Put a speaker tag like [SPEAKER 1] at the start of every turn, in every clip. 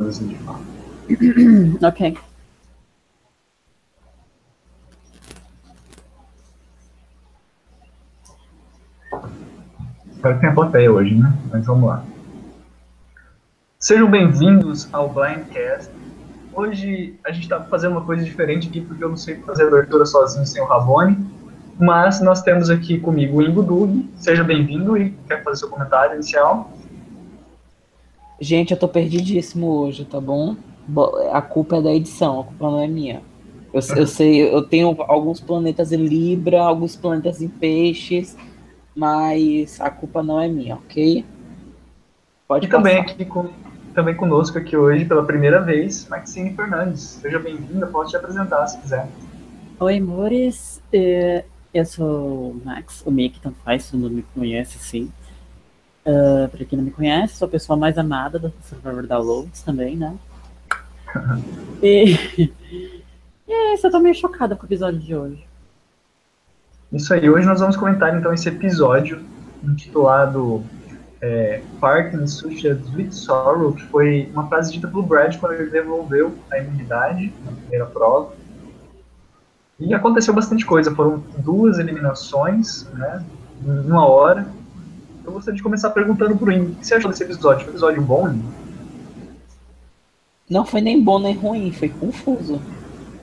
[SPEAKER 1] assim de fato.
[SPEAKER 2] ok.
[SPEAKER 1] Espero que tenha plateia hoje, né? Mas vamos lá. Sejam bem-vindos ao Blindcast. Hoje a gente está fazendo uma coisa diferente aqui, porque eu não sei fazer a abertura sozinho sem o Rabone. Mas nós temos aqui comigo o Ingo Dug. Seja bem-vindo e quer fazer seu comentário inicial.
[SPEAKER 2] Gente, eu tô perdidíssimo hoje, tá bom? A culpa é da edição, a culpa não é minha. Eu, eu sei, eu tenho alguns planetas em Libra, alguns planetas em Peixes, mas a culpa não é minha, ok?
[SPEAKER 1] Pode e também aqui com, também conosco aqui hoje pela primeira vez, Maxine Fernandes. Seja bem-vinda, pode te apresentar se quiser.
[SPEAKER 3] Oi, amores. É, eu sou o Max, o Mick, tanto faz, todo mundo me conhece, sim. Uh, pra quem não me conhece, sou a pessoa mais amada do Survivor Downloads também, né? e, e é isso, eu tô meio chocada com o episódio de hoje.
[SPEAKER 1] Isso aí, hoje nós vamos comentar então esse episódio intitulado é, Parking Sushi Sweet Sorrow, que foi uma frase dita pelo Brad quando ele devolveu a imunidade na primeira prova. E aconteceu bastante coisa, foram duas eliminações, né, em uma hora. Eu gostaria de começar perguntando pro Indy, o que você achou desse episódio? Foi um episódio bom, Indy?
[SPEAKER 2] Não foi nem bom nem ruim, foi confuso.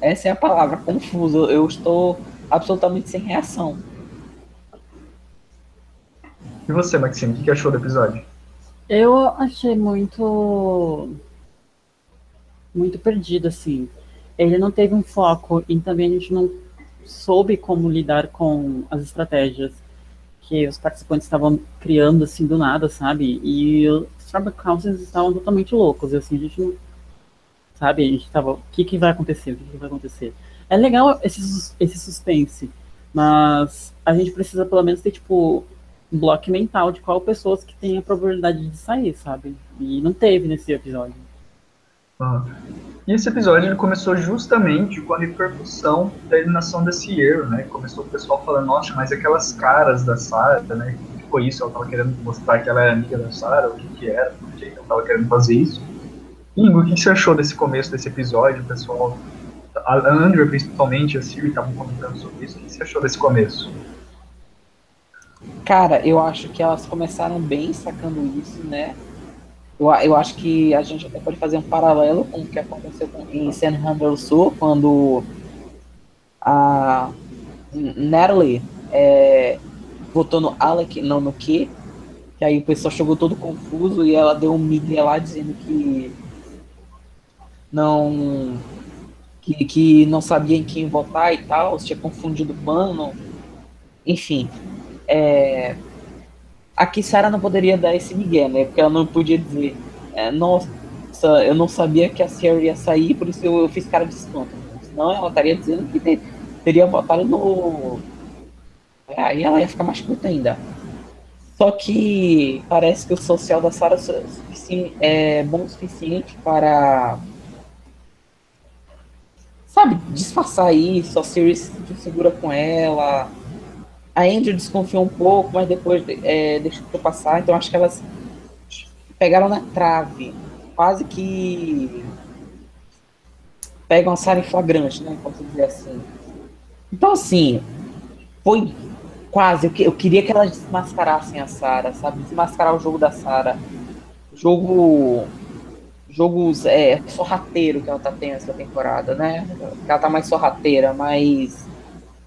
[SPEAKER 2] Essa é a palavra, confuso. Eu estou absolutamente sem reação.
[SPEAKER 1] E você, Maxine, o que achou do episódio?
[SPEAKER 3] Eu achei muito. muito perdido, assim. Ele não teve um foco e também a gente não soube como lidar com as estratégias que os participantes estavam criando, assim, do nada, sabe? E os Tribal estavam totalmente loucos, assim, a gente não sabe? A gente tava, o que que vai acontecer? O que, que vai acontecer? É legal esse, esse suspense, mas a gente precisa pelo menos ter, tipo, um bloco mental de qual pessoas que tem a probabilidade de sair, sabe? E não teve nesse episódio.
[SPEAKER 1] Ah. E esse episódio ele começou justamente com a repercussão da eliminação desse erro, né? Começou o pessoal falando, nossa, mas aquelas caras da Sarah, né? O que foi isso? Ela tava querendo mostrar que ela é amiga da Sarah, o que que era, por que ela tava querendo fazer isso. Ingo, o que você achou desse começo desse episódio, pessoal? A Andrew, principalmente, a Siri estavam comentando sobre isso. O que você achou desse começo?
[SPEAKER 2] Cara, eu acho que elas começaram bem sacando isso, né? Eu, eu acho que a gente até pode fazer um paralelo com o que aconteceu com, em San Sul, quando a Natalie é, votou no Alec, não no Q, que aí o pessoal chegou todo confuso e ela deu um migué lá dizendo que não que, que não sabia em quem votar e tal, tinha confundido o pano, enfim. É, aqui Sarah não poderia dar esse migué, né? Porque ela não podia dizer, é, nossa, eu não sabia que a Sierra ia sair, por isso eu, eu fiz cara de espanto. Senão ela estaria dizendo que ter, teria votado no. É, aí ela ia ficar mais puta ainda. Só que parece que o social da Sarah é bom o suficiente para sabe, disfarçar isso, a Siri se segura com ela. A Andrew desconfiou um pouco, mas depois é, deixou passar, então acho que elas pegaram na trave, quase que pegam a Sarah em flagrante, né, posso dizer assim. Então, assim, foi quase, eu, eu queria que elas desmascarassem a Sarah, sabe, desmascarar o jogo da Sarah. Jogo jogos é, sorrateiro que ela tá tendo essa temporada, né? Ela tá mais sorrateira, mais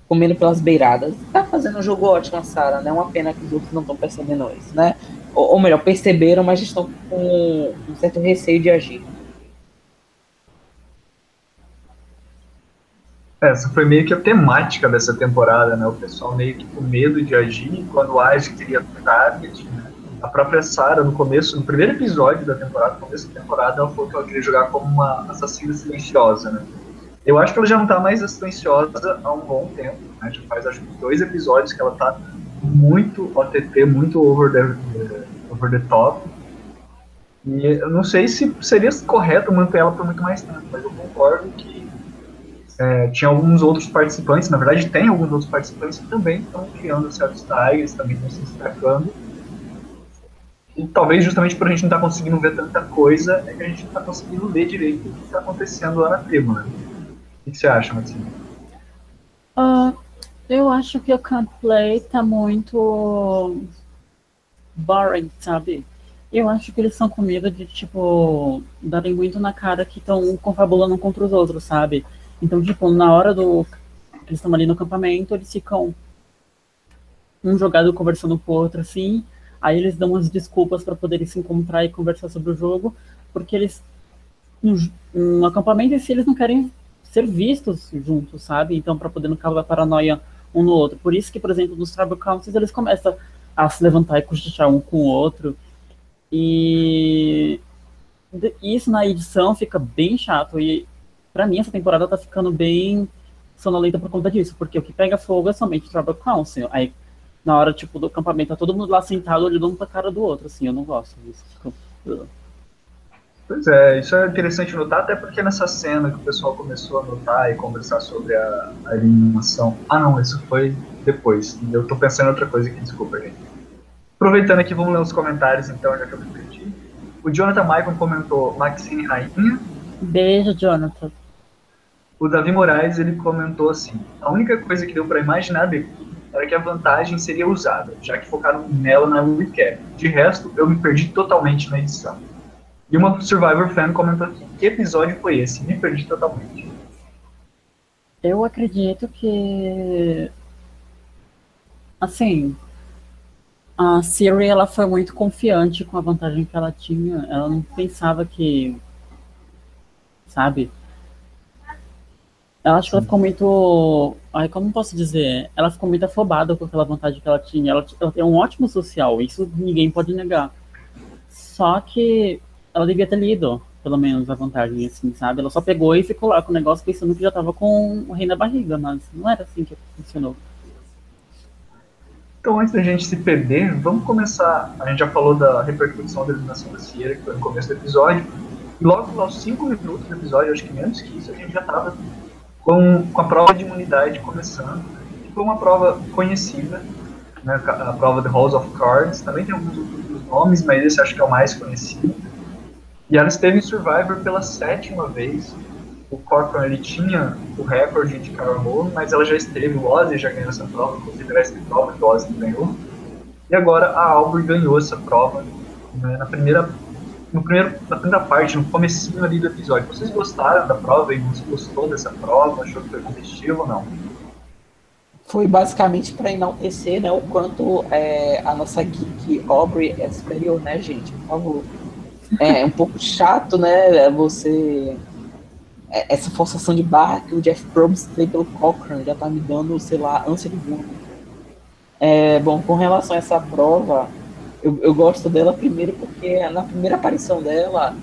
[SPEAKER 2] comendo pelas beiradas. Tá fazendo um jogo ótimo a Sarah, né? Uma pena que os outros não estão percebendo isso, né? Ou, ou, melhor, perceberam, mas estão com um certo receio de agir.
[SPEAKER 1] Essa foi meio que a temática dessa temporada, né? O pessoal meio que com medo de agir, quando age queria target, né? a própria Sarah, no começo, no primeiro episódio da temporada, no começo da temporada, ela falou que ela queria jogar como uma assassina silenciosa, né? Eu acho que ela já não tá mais silenciosa há um bom tempo, né? Já faz, acho que dois episódios que ela tá muito OTT, muito over the, over the top. E eu não sei se seria correto manter ela por muito mais tempo, mas eu concordo que é, tinha alguns outros participantes, na verdade tem alguns outros participantes que também estão criando certos tags, também estão se destacando E talvez justamente por a gente não estar tá conseguindo ver tanta coisa, é que a gente não está conseguindo ler direito o que está acontecendo lá na tribo, né? O que você acha, Marcinho?
[SPEAKER 3] Uh, eu acho que o Can't Play tá muito boring, sabe? Eu acho que eles são com medo de, tipo, darem muito na cara que estão confabulando contra os outros, sabe? Então, tipo, na hora do. Eles estão ali no acampamento, eles ficam um jogado conversando com o outro, assim. Aí eles dão umas desculpas para poderem se encontrar e conversar sobre o jogo, porque eles. No, no acampamento, se eles não querem ser vistos juntos, sabe? Então, para poder não causar paranoia um no outro. Por isso que, por exemplo, nos Tribal Councils, eles começam a se levantar e cochichar um com o outro. E isso na edição fica bem chato. E para mim essa temporada tá ficando bem sonolenta por conta disso, porque o que pega fogo é somente Tribal Council. Aí na hora tipo do acampamento tá todo mundo lá sentado olhando um pra cara do outro, assim, eu não gosto disso.
[SPEAKER 1] Pois é, isso é interessante notar, até porque nessa cena que o pessoal começou a notar e conversar sobre a, a eliminação. Ah não, isso foi depois. Eu tô pensando em outra coisa aqui, desculpa, gente. Aproveitando aqui, vamos ler os comentários então, já que eu me perdi. O Jonathan Maicon comentou Maxine Rainha.
[SPEAKER 3] Beijo, Jonathan.
[SPEAKER 1] O Davi Moraes, ele comentou assim, a única coisa que deu para imaginar daqui era que a vantagem seria usada, já que focaram nela na recap. De resto, eu me perdi totalmente na edição. E uma Survivor fan comentou aqui, que episódio foi esse? Me perdi totalmente.
[SPEAKER 3] Eu acredito que... Assim, a Siri ela foi muito confiante com a vantagem que ela tinha. Ela não pensava que, sabe? Eu acho que ela ficou muito, ai, como posso dizer? Ela ficou muito afobada com aquela vantagem que ela tinha. Ela, ela tem um ótimo social, isso ninguém pode negar. Só que ela devia ter lido, pelo menos, a vantagem, assim, sabe? Ela só pegou e ficou lá com o negócio pensando que já tava com o rei na barriga, mas não era assim que funcionou.
[SPEAKER 1] Então, antes da gente se perder, vamos começar. A gente já falou da repercussão da eliminação da Sierra, que foi no começo do episódio. E logo aos 5 minutos do episódio, acho que menos que isso, a gente já estava com, com a prova de imunidade começando. Foi uma prova conhecida, né, a prova de House of Cards. Também tem alguns outros nomes, mas esse acho que é o mais conhecido. E ela esteve em Survivor pela sétima vez o Corcoran ele tinha o recorde de Carol mas ela já esteve, o Ozzy já ganhou essa prova, inclusive era essa prova que o Ozzy ganhou. E agora a Aubrey ganhou essa prova né, na primeira no primeiro, na primeira parte, no comecinho ali do episódio. Vocês gostaram da prova e você gostou dessa prova? Achou que foi competitivo ou não?
[SPEAKER 2] Foi basicamente para enaltecer né, o quanto é, a nossa geek Aubrey é superior, né, gente? Por favor. É um pouco chato, né? Você é, essa forçação de barra que o Jeff Probst tem pelo Cochran já tá me dando, sei lá, ânsia de vômito. É, bom, com relação a essa prova, eu, eu gosto dela primeiro porque na primeira aparição dela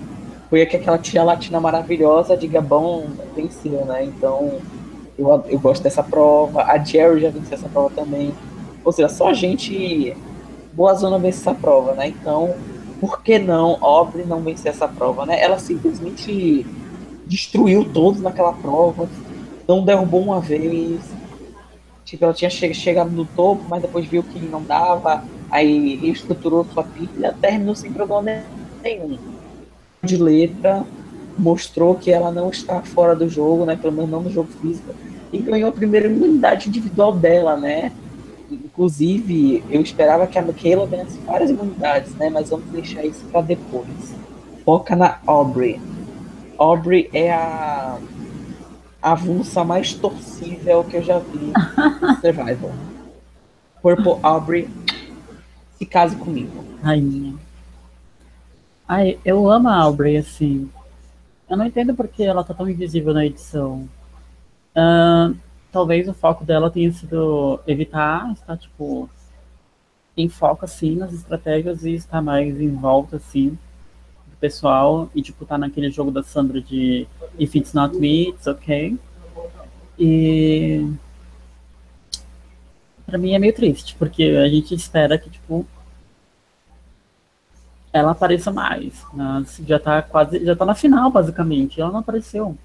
[SPEAKER 2] foi que aquela tia latina maravilhosa de Gabão venceu, né? Então eu, eu gosto dessa prova. A Jerry já venceu essa prova também. Ou seja, só gente boa zona vence essa prova, né? Então, por que não Aubrey não vencer essa prova, né? Ela simplesmente destruiu todos naquela prova, não derrubou uma vez. Tipo, ela tinha che chegado no topo, mas depois viu que não dava, aí reestruturou sua pilha, terminou sem problema nenhum. De letra, mostrou que ela não está fora do jogo, né? Pelo menos não no jogo físico. E ganhou a primeira imunidade individual dela, né? Inclusive, eu esperava que a Michaela ganhasse várias imunidades, né? Mas vamos deixar isso para depois. Foca na Aubrey. Aubrey é a avulsa mais torcível que eu já vi Survival. Purple Aubrey, se case comigo.
[SPEAKER 3] Rainha. Ai, eu amo a Aubrey, assim. Eu não entendo porque ela tá tão invisível na edição. Uh, talvez o foco dela tenha sido evitar estar, tipo, em foco, assim, nas estratégias e estar mais em volta, assim, pessoal e, tipo, tá naquele jogo da Sandra de If It's Not Me, It's Okay. E pra mim é meio triste, porque a gente espera que, tipo, ela apareça mais. Já tá quase, já tá na final, basicamente. Ela não apareceu.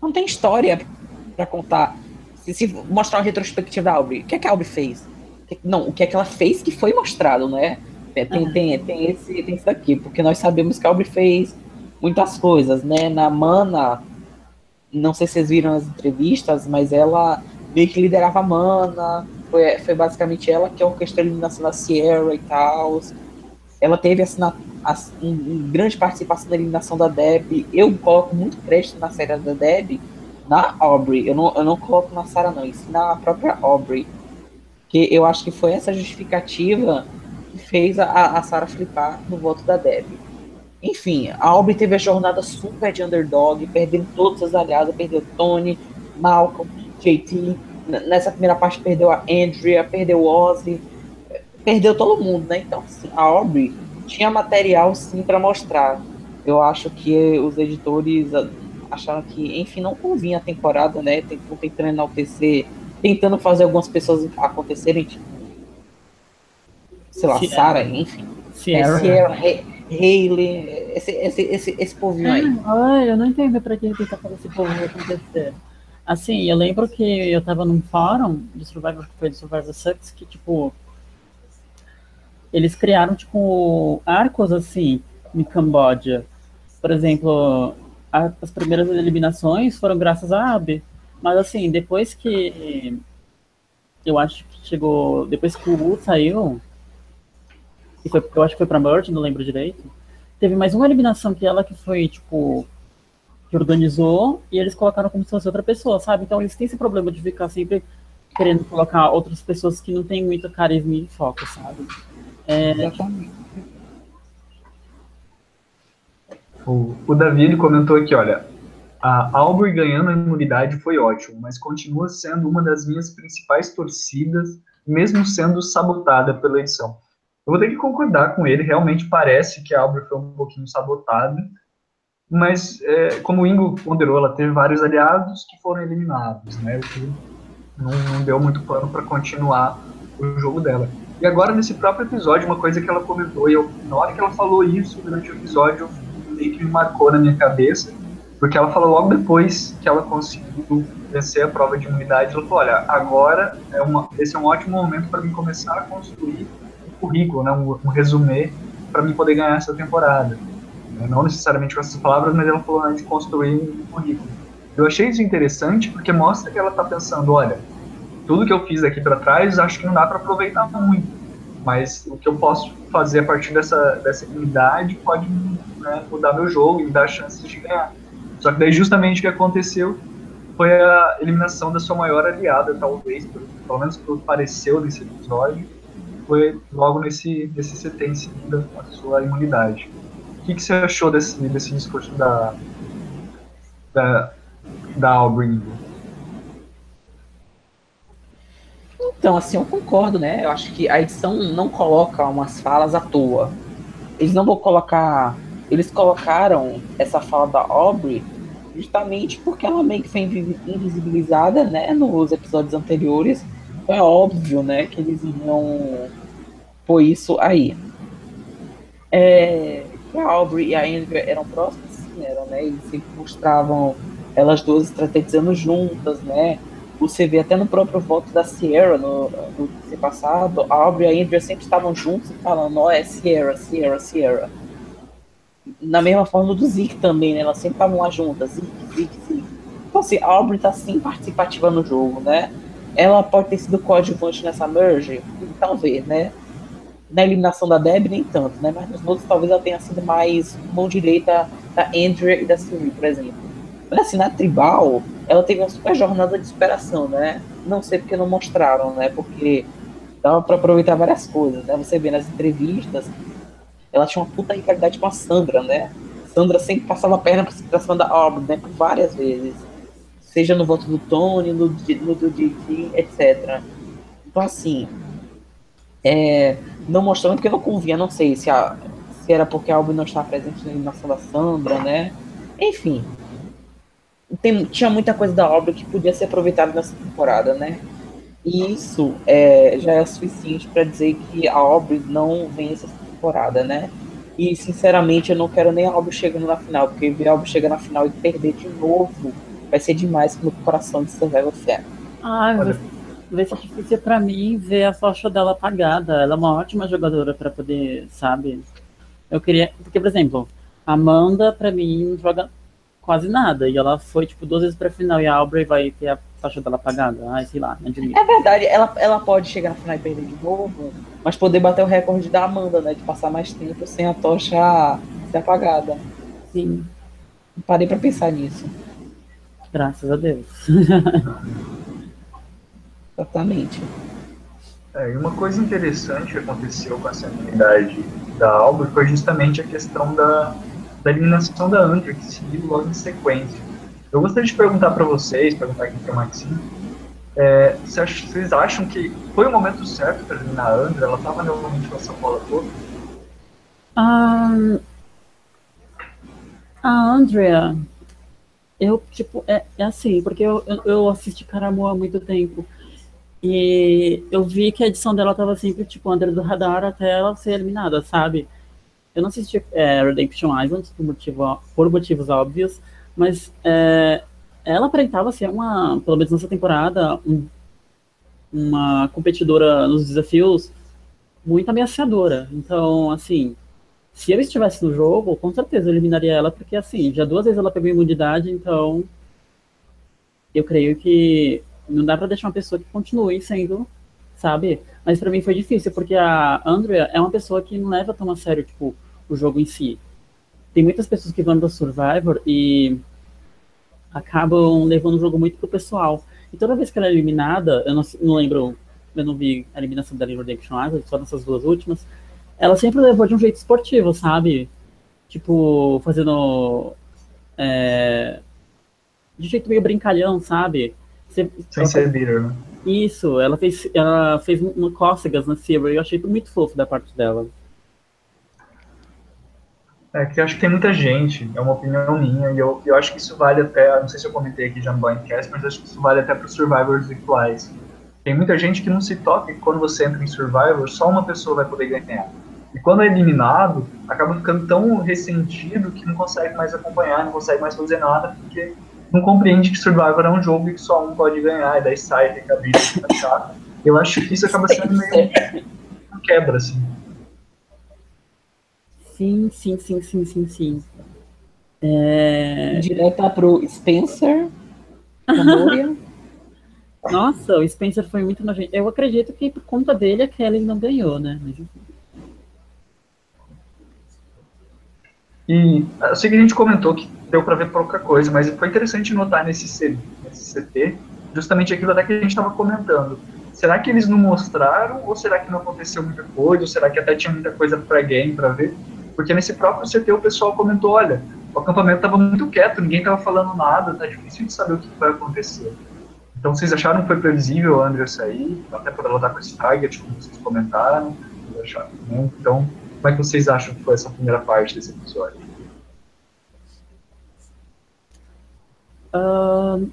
[SPEAKER 2] Não tem história para contar. Se, se, mostrar uma retrospectiva da Aubrey, o que, é que a Aubrey fez? Não, o que é que ela fez que foi mostrado, né? tem, tem, tem, tem, esse, tem esse daqui, porque nós sabemos que a Aubrey fez muitas coisas, né? Na Mana, não sei se vocês viram as entrevistas, mas ela meio que liderava a Mana, foi, foi basicamente ela que orquestrou a eliminação da Sierra e tal. Ela teve assim, um, grande participação na eliminação da Deb. Eu coloco muito crédito na série da Deb, na Aubrey. Eu não, eu não coloco na Sarah, não, isso na própria Aubrey. Que eu acho que foi essa justificativa que fez a, a Sarah flipar no voto da Deb. Enfim, a Aubrey teve a jornada super de underdog, perdendo todos os aliados, perdeu Tony, Malcolm, JT. Nessa primeira parte perdeu a Andrea, perdeu o Ozzy, perdeu todo mundo, né? Então, assim, a Aubrey tinha material sim para mostrar. Eu acho que os editores acharam que, enfim, não convinha a temporada, né? Tentou tentando enaltecer, tentando fazer algumas pessoas acontecerem, tipo, sei lá, Sarah, enfim. Sierra. É, Sierra Hayley, esse, esse, esse, esse povinho aí.
[SPEAKER 3] Ai, eu não entendo pra que tentar fazer esse povinho acontecer. Assim, eu lembro que eu tava num fórum de Survivor, que foi de Survivor Sucks, que, tipo, eles criaram, tipo, arcos, assim, em Camboja. Por exemplo, a, as primeiras eliminações foram graças a Abe. Mas, assim, depois que... Eu acho que chegou... Depois que o Wu saiu... E foi, eu acho que foi pra Merge, não lembro direito. Teve mais uma eliminação que ela que foi, tipo... Que organizou e eles colocaram como se fosse outra pessoa, sabe? Então eles têm esse problema de ficar sempre querendo colocar outras pessoas que não têm muito carisma e foco, sabe? É... Exatamente.
[SPEAKER 1] O, o Davi ele comentou aqui, olha, a Aubrey ganhando a imunidade foi ótimo, mas continua sendo uma das minhas principais torcidas, mesmo sendo sabotada pela edição. Eu vou ter que concordar com ele, realmente parece que a Aubrey foi um pouquinho sabotada, mas é, como o Ingo ponderou, ela teve vários aliados que foram eliminados, né, não, não deu muito pano para continuar o jogo dela. E agora, nesse próprio episódio, uma coisa que ela comentou, e eu, na hora que ela falou isso durante o episódio, meio que me marcou na minha cabeça, porque ela falou logo depois que ela conseguiu vencer a prova de imunidade, ela falou, olha, agora é uma, esse é um ótimo momento para mim começar a construir um currículo, né, um, um resumê, para mim poder ganhar essa temporada. Não necessariamente com essas palavras, mas ela falou né, de construir um currículo. Eu achei isso interessante porque mostra que ela está pensando, olha, tudo que eu fiz aqui para trás, acho que não dá para aproveitar muito. Mas o que eu posso fazer a partir dessa, dessa unidade pode né, mudar meu jogo e me dar chances de ganhar. Só que daí justamente o que aconteceu foi a eliminação da sua maior aliada, talvez, pelo, menos pelo que pareceu nesse episódio, foi logo nesse, nesse seguida a sua imunidade. O que, que você achou desse, desse discurso da, da, da Aubrey?
[SPEAKER 2] Então, assim, eu concordo, né? Eu acho que a edição não coloca umas falas à toa. Eles não vão colocar. Eles colocaram essa fala da Aubrey justamente porque ela meio que foi invisibilizada, né? Nos episódios anteriores. É óbvio, né? Que eles iriam pôr isso aí. É, a Aubrey e a Andrea eram próximas, sim, eram, né? Eles sempre mostravam elas duas estrategizando juntas, né? Você vê até no próprio voto da Sierra, no, no ano passado, a Aubrey e a Andrea sempre estavam juntos e falando, ó, oh, é Sierra, Sierra, Sierra. Na mesma forma do Zeke também, né? Elas sempre estavam lá juntas, Zeke, Zeke, Zeke. Então, assim, a Aubrey tá sim participativa no jogo, né? Ela pode ter sido coadjuvante nessa merge, talvez, né? Na eliminação da Deb, nem tanto, né? Mas nos outros, talvez ela tenha sido mais mão direita da Andrea e da Siri, por exemplo. Mas, assim, na tribal, ela teve uma super jornada de superação, né? Não sei porque não mostraram, né? Porque dava para aproveitar várias coisas, né? Você vê nas entrevistas, ela tinha uma puta rivalidade com a Sandra, né? Sandra sempre passava a perna pra cima da Aubrey, né? Por várias vezes. Seja no voto do Tony, no, no do Didi, etc. Então, assim, é, não mostrando porque não convinha, não sei se, a, se era porque a Aubrey não estava presente na eliminação da Sandra, né? Enfim, tem, tinha muita coisa da obra que podia ser aproveitada nessa temporada, né? E isso é, já é suficiente para dizer que a obra não vence essa temporada, né? E sinceramente eu não quero nem a obra chegando na final, porque ver a obra chegar na final e perder de novo vai ser demais pro coração de Survival Fair.
[SPEAKER 3] Ah, vai ser difícil para mim ver a faixa dela apagada. Ela é uma ótima jogadora para poder, sabe? Eu queria. Porque, por exemplo, Amanda, para mim, joga quase nada. E ela foi, tipo, duas vezes pra final e a Aubrey vai ter a faixa dela apagada. Ai, sei lá, admito.
[SPEAKER 2] É verdade, ela, ela pode chegar na final e perder de novo, mas poder bater o recorde da Amanda, né? De passar mais tempo sem a tocha ser apagada.
[SPEAKER 3] Sim.
[SPEAKER 2] Parei pra pensar nisso.
[SPEAKER 3] Graças a Deus.
[SPEAKER 2] Exatamente.
[SPEAKER 1] É, e uma coisa interessante que aconteceu com essa unidade da Albert foi justamente a questão da, da eliminação da Andrew, que seguiu logo em sequência. Eu gostaria de perguntar para vocês, perguntar aqui para o Maxime, é, vocês acham que foi o momento certo para eliminar a Andrew? Ela estava realmente com essa bola toda?
[SPEAKER 3] Um, a Andrea, eu, tipo, é, é assim, porque eu, eu, eu assisti Caramu há muito tempo. E eu vi que a edição dela tava sempre, tipo, under do radar até ela ser eliminada, sabe? Eu não assisti é, Redemption Island por, motivo, por motivos óbvios, mas é, ela aparentava ser uma, pelo menos nessa temporada, um, uma competidora nos desafios muito ameaçadora. Então, assim, se eu estivesse no jogo, com certeza eu eliminaria ela, porque, assim, já duas vezes ela pegou imunidade, então eu creio que não dá para deixar uma pessoa que continue sendo, sabe? Mas para mim foi difícil, porque a Andrea é uma pessoa que não leva tão a sério, tipo, o jogo em si. Tem muitas pessoas que vão do Survivor e acabam levando o jogo muito pro pessoal. E toda vez que ela é eliminada, eu não, não lembro, eu não vi a eliminação da Redemption Island, só nessas duas últimas, ela sempre levou de um jeito esportivo, sabe? Tipo, fazendo. É, de jeito meio brincalhão, sabe?
[SPEAKER 1] Sem ser bitter, né?
[SPEAKER 3] Isso, ela fez, ela fez uma cócegas na Silver e eu achei muito fofo da parte dela.
[SPEAKER 1] É que eu acho que tem muita gente, é uma opinião minha, e eu, eu acho que isso vale até, não sei se eu comentei aqui já no Blindcast, mas acho que isso vale até para os Survivors virtuais. Tem muita gente que não se toca que quando você entra em Survivor, só uma pessoa vai poder ganhar. E quando é eliminado, acaba ficando tão ressentido que não consegue mais acompanhar, não consegue mais fazer nada, porque não compreende que Survivor é um jogo que só um pode ganhar, e daí sai, fica chato. Eu acho que isso acaba sendo meio quebra, assim.
[SPEAKER 3] Sim, sim, sim, sim, sim, sim. É...
[SPEAKER 2] Direta pro Spencer,
[SPEAKER 3] Nossa, o Spencer foi muito nojento. Eu acredito que por conta dele a Kelly não ganhou, né? Mas...
[SPEAKER 1] E eu sei que a gente comentou que deu para ver pouca coisa, mas foi interessante notar nesse, C, nesse CT justamente aquilo até que a gente estava comentando. Será que eles não mostraram, ou será que não aconteceu muita coisa, ou será que até tinha muita coisa para game para ver? Porque nesse próprio CT o pessoal comentou: olha, o acampamento estava muito quieto, ninguém estava falando nada, tá difícil de saber o que vai acontecer. Então vocês acharam que foi previsível a Andrea sair, até por ela estar com esse target, como vocês comentaram? Acharam, né? Então, como é que vocês acham que foi essa primeira parte desse episódio?
[SPEAKER 3] Uh,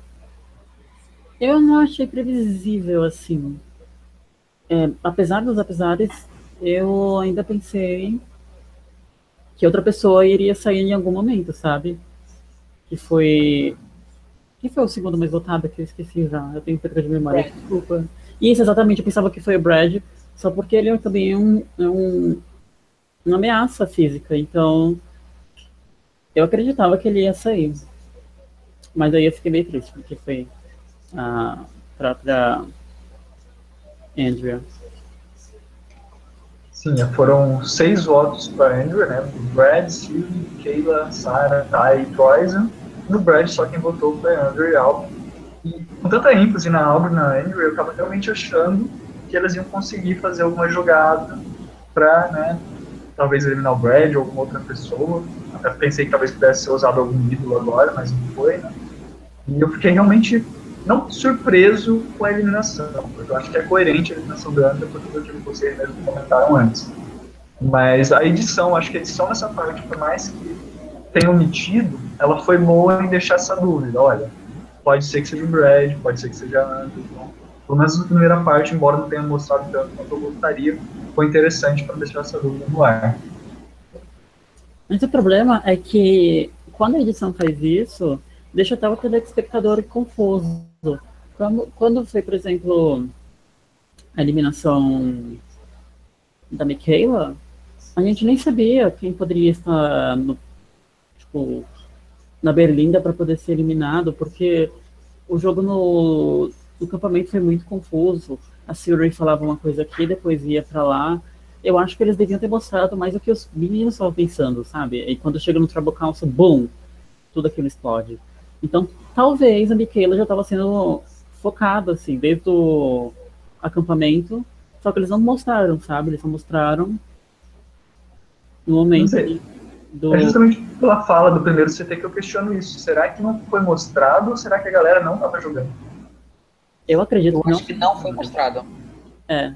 [SPEAKER 3] eu não achei previsível, assim. É, apesar dos apesares, eu ainda pensei que outra pessoa iria sair em algum momento, sabe? Que foi. Quem foi o segundo mais votado que eu esqueci já? Eu tenho perda de memória, Brad. desculpa. Isso, exatamente, eu pensava que foi o Brad, só porque ele também é um, é um uma ameaça física, então eu acreditava que ele ia sair. Mas aí eu fiquei meio triste, porque foi a própria Andrea.
[SPEAKER 1] Sim, foram seis votos para Andrea, né? Brad, Sylvie, Kayla, Sarah, Ty e Poison. No Brad, só quem votou foi Andrea e Albert. E com tanta ênfase na Albert e na Andrea, eu estava realmente achando que elas iam conseguir fazer alguma jogada para, né, talvez eliminar o Brad ou alguma outra pessoa. Até pensei que talvez pudesse ser usado algum ídolo agora, mas não foi, né? E eu fiquei realmente não surpreso com a eliminação, porque eu acho que é coerente a eliminação do André, porque eu tive vocês mesmo comentaram antes. Mas a edição, acho que a edição nessa parte, por mais que tenha omitido, ela foi boa em deixar essa dúvida. Olha, pode ser que seja o Brad, pode ser que seja a Andrew. Então, pelo menos na primeira parte, embora não tenha mostrado tanto quanto eu gostaria, foi interessante para deixar essa dúvida no ar.
[SPEAKER 3] Mas o problema é que quando a edição faz isso, deixa até o telespectador confuso. Quando, quando foi, por exemplo, a eliminação da Michaela, a gente nem sabia quem poderia estar no, tipo, na Berlinda para poder ser eliminado, porque o jogo no, no campamento foi muito confuso. A Siri falava uma coisa aqui, depois ia para lá. Eu acho que eles deviam ter mostrado mais o que os meninos estavam pensando, sabe? E quando chega no Council, boom, tudo aquilo explode. Então, talvez a Michaela já estava sendo focada, assim, desde o acampamento, só que eles não mostraram, sabe? Eles só mostraram no momento
[SPEAKER 1] do... É justamente pela fala do primeiro CT que eu questiono isso. Será que não foi mostrado ou será que a galera não estava jogando?
[SPEAKER 3] Eu acredito
[SPEAKER 2] eu
[SPEAKER 3] que,
[SPEAKER 2] acho
[SPEAKER 3] não...
[SPEAKER 2] que não foi mostrado.
[SPEAKER 3] É.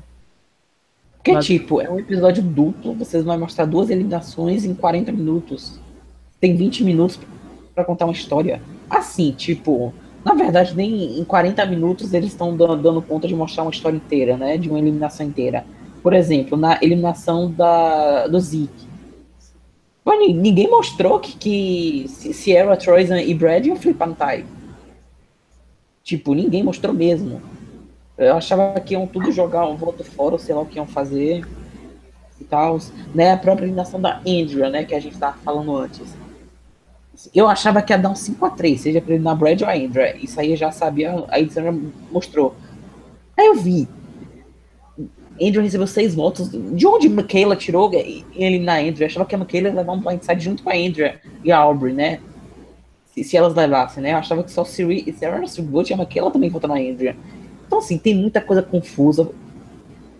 [SPEAKER 2] Porque, Mas... tipo, é um episódio duplo, vocês vão mostrar duas eliminações em 40 minutos. Tem 20 minutos para contar uma história. Assim, tipo, na verdade, nem em 40 minutos eles estão dando, dando, conta de mostrar uma história inteira, né? De uma eliminação inteira. Por exemplo, na eliminação da, do Zeke. Mano, ninguém mostrou que, que Sierra, Troyson e Brad iam flipar no tie. Tipo, ninguém mostrou mesmo. Eu achava que iam tudo jogar um voto fora, ou sei lá o que iam fazer e tal. Né? A própria eliminação da Andrea, né? Que a gente tava falando antes eu achava que ia dar um 5x3, seja pra ele na Brad ou a Andrea. Isso aí eu já sabia, a edição já mostrou. Aí eu vi. Andrew recebeu seis votos. De onde Michaela tirou ele na Andrew? Eu achava que a Michaela ia levar um blindside junto com a Andrea e a Aubrey, né? Se, se elas levassem, né? Eu achava que só Siri, Sarah Silverwood e a Michaela também votou na Andrea. Então, assim, tem muita coisa confusa.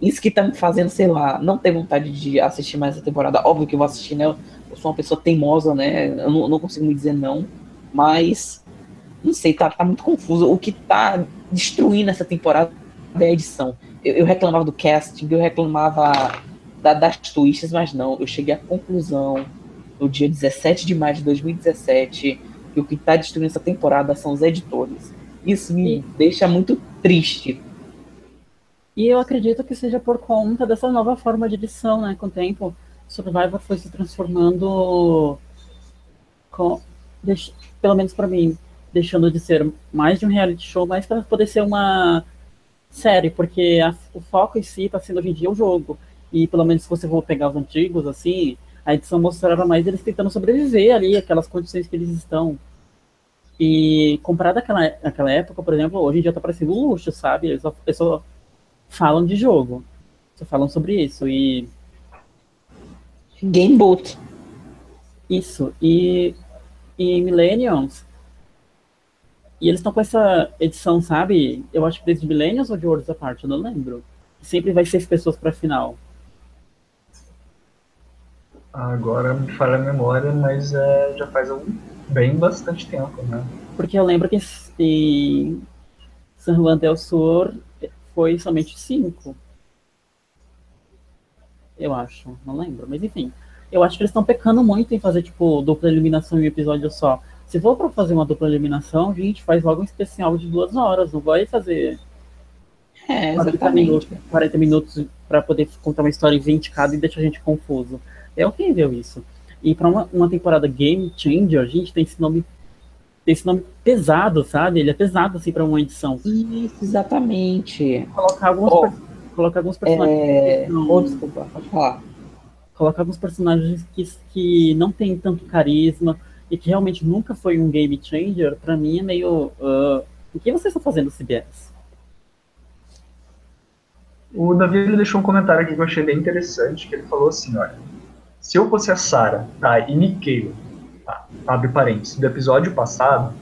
[SPEAKER 2] Isso que tá me fazendo, sei lá, não ter vontade de assistir mais essa temporada. Óbvio que eu vou assistir, né? Eu sou uma pessoa teimosa, né? Eu não, não consigo me dizer não, mas não sei, tá, tá muito confuso. O que tá destruindo essa temporada é a edição. Eu, eu reclamava do casting, eu reclamava da, das twists, mas não. Eu cheguei à conclusão no dia 17 de maio de 2017 que o que tá destruindo essa temporada são os editores. Isso me e... deixa muito triste.
[SPEAKER 3] E eu acredito que seja por conta dessa nova forma de edição, né? Com o tempo Survivor foi se transformando, com, deix, pelo menos para mim, deixando de ser mais de um reality show, mais para poder ser uma série, porque a, o foco em si está sendo hoje em dia o jogo. E pelo menos se você for pegar os antigos, assim, a edição mostrava mais eles tentando sobreviver ali, aquelas condições que eles estão. E comparado àquela, àquela época, por exemplo, hoje em dia tá parecendo luxo, sabe? Eles só, eles só falam de jogo. Só falam sobre isso. E
[SPEAKER 2] Game Boot.
[SPEAKER 3] Isso. E, e Millenniums. E eles estão com essa edição, sabe? Eu acho que desde Millenniums ou de Worlds Apart, eu não lembro. Sempre vai seis pessoas para final.
[SPEAKER 1] Agora me falha a memória, mas é, já faz um, bem bastante tempo, né?
[SPEAKER 3] Porque eu lembro que em San Juan del Sur foi somente cinco eu acho, não lembro, mas enfim. Eu acho que eles estão pecando muito em fazer, tipo, dupla eliminação em um episódio só. Se for pra fazer uma dupla eliminação, gente, faz logo um especial de duas horas, não vai fazer
[SPEAKER 2] é, exatamente. 40 minutos,
[SPEAKER 3] 40 minutos para poder contar uma história em 20 cada e deixar a gente confuso. É horrível isso. E para uma, uma temporada Game Changer, a gente tem esse nome tem esse nome pesado, sabe? Ele é pesado assim para uma edição.
[SPEAKER 2] Isso, exatamente.
[SPEAKER 3] Colocar alguns oh colocar alguns personagens.
[SPEAKER 2] É... Não... Oh, desculpa, pode falar.
[SPEAKER 3] Colocar alguns personagens que, que não tem tanto carisma e que realmente nunca foi um game changer, pra mim é meio. Uh, o que vocês estão fazendo, CBS?
[SPEAKER 1] O Davi ele deixou um comentário aqui que eu achei bem interessante, que ele falou assim, olha, se eu fosse a Sarah, tá, e Michaela, tá, abre parênteses, do episódio passado,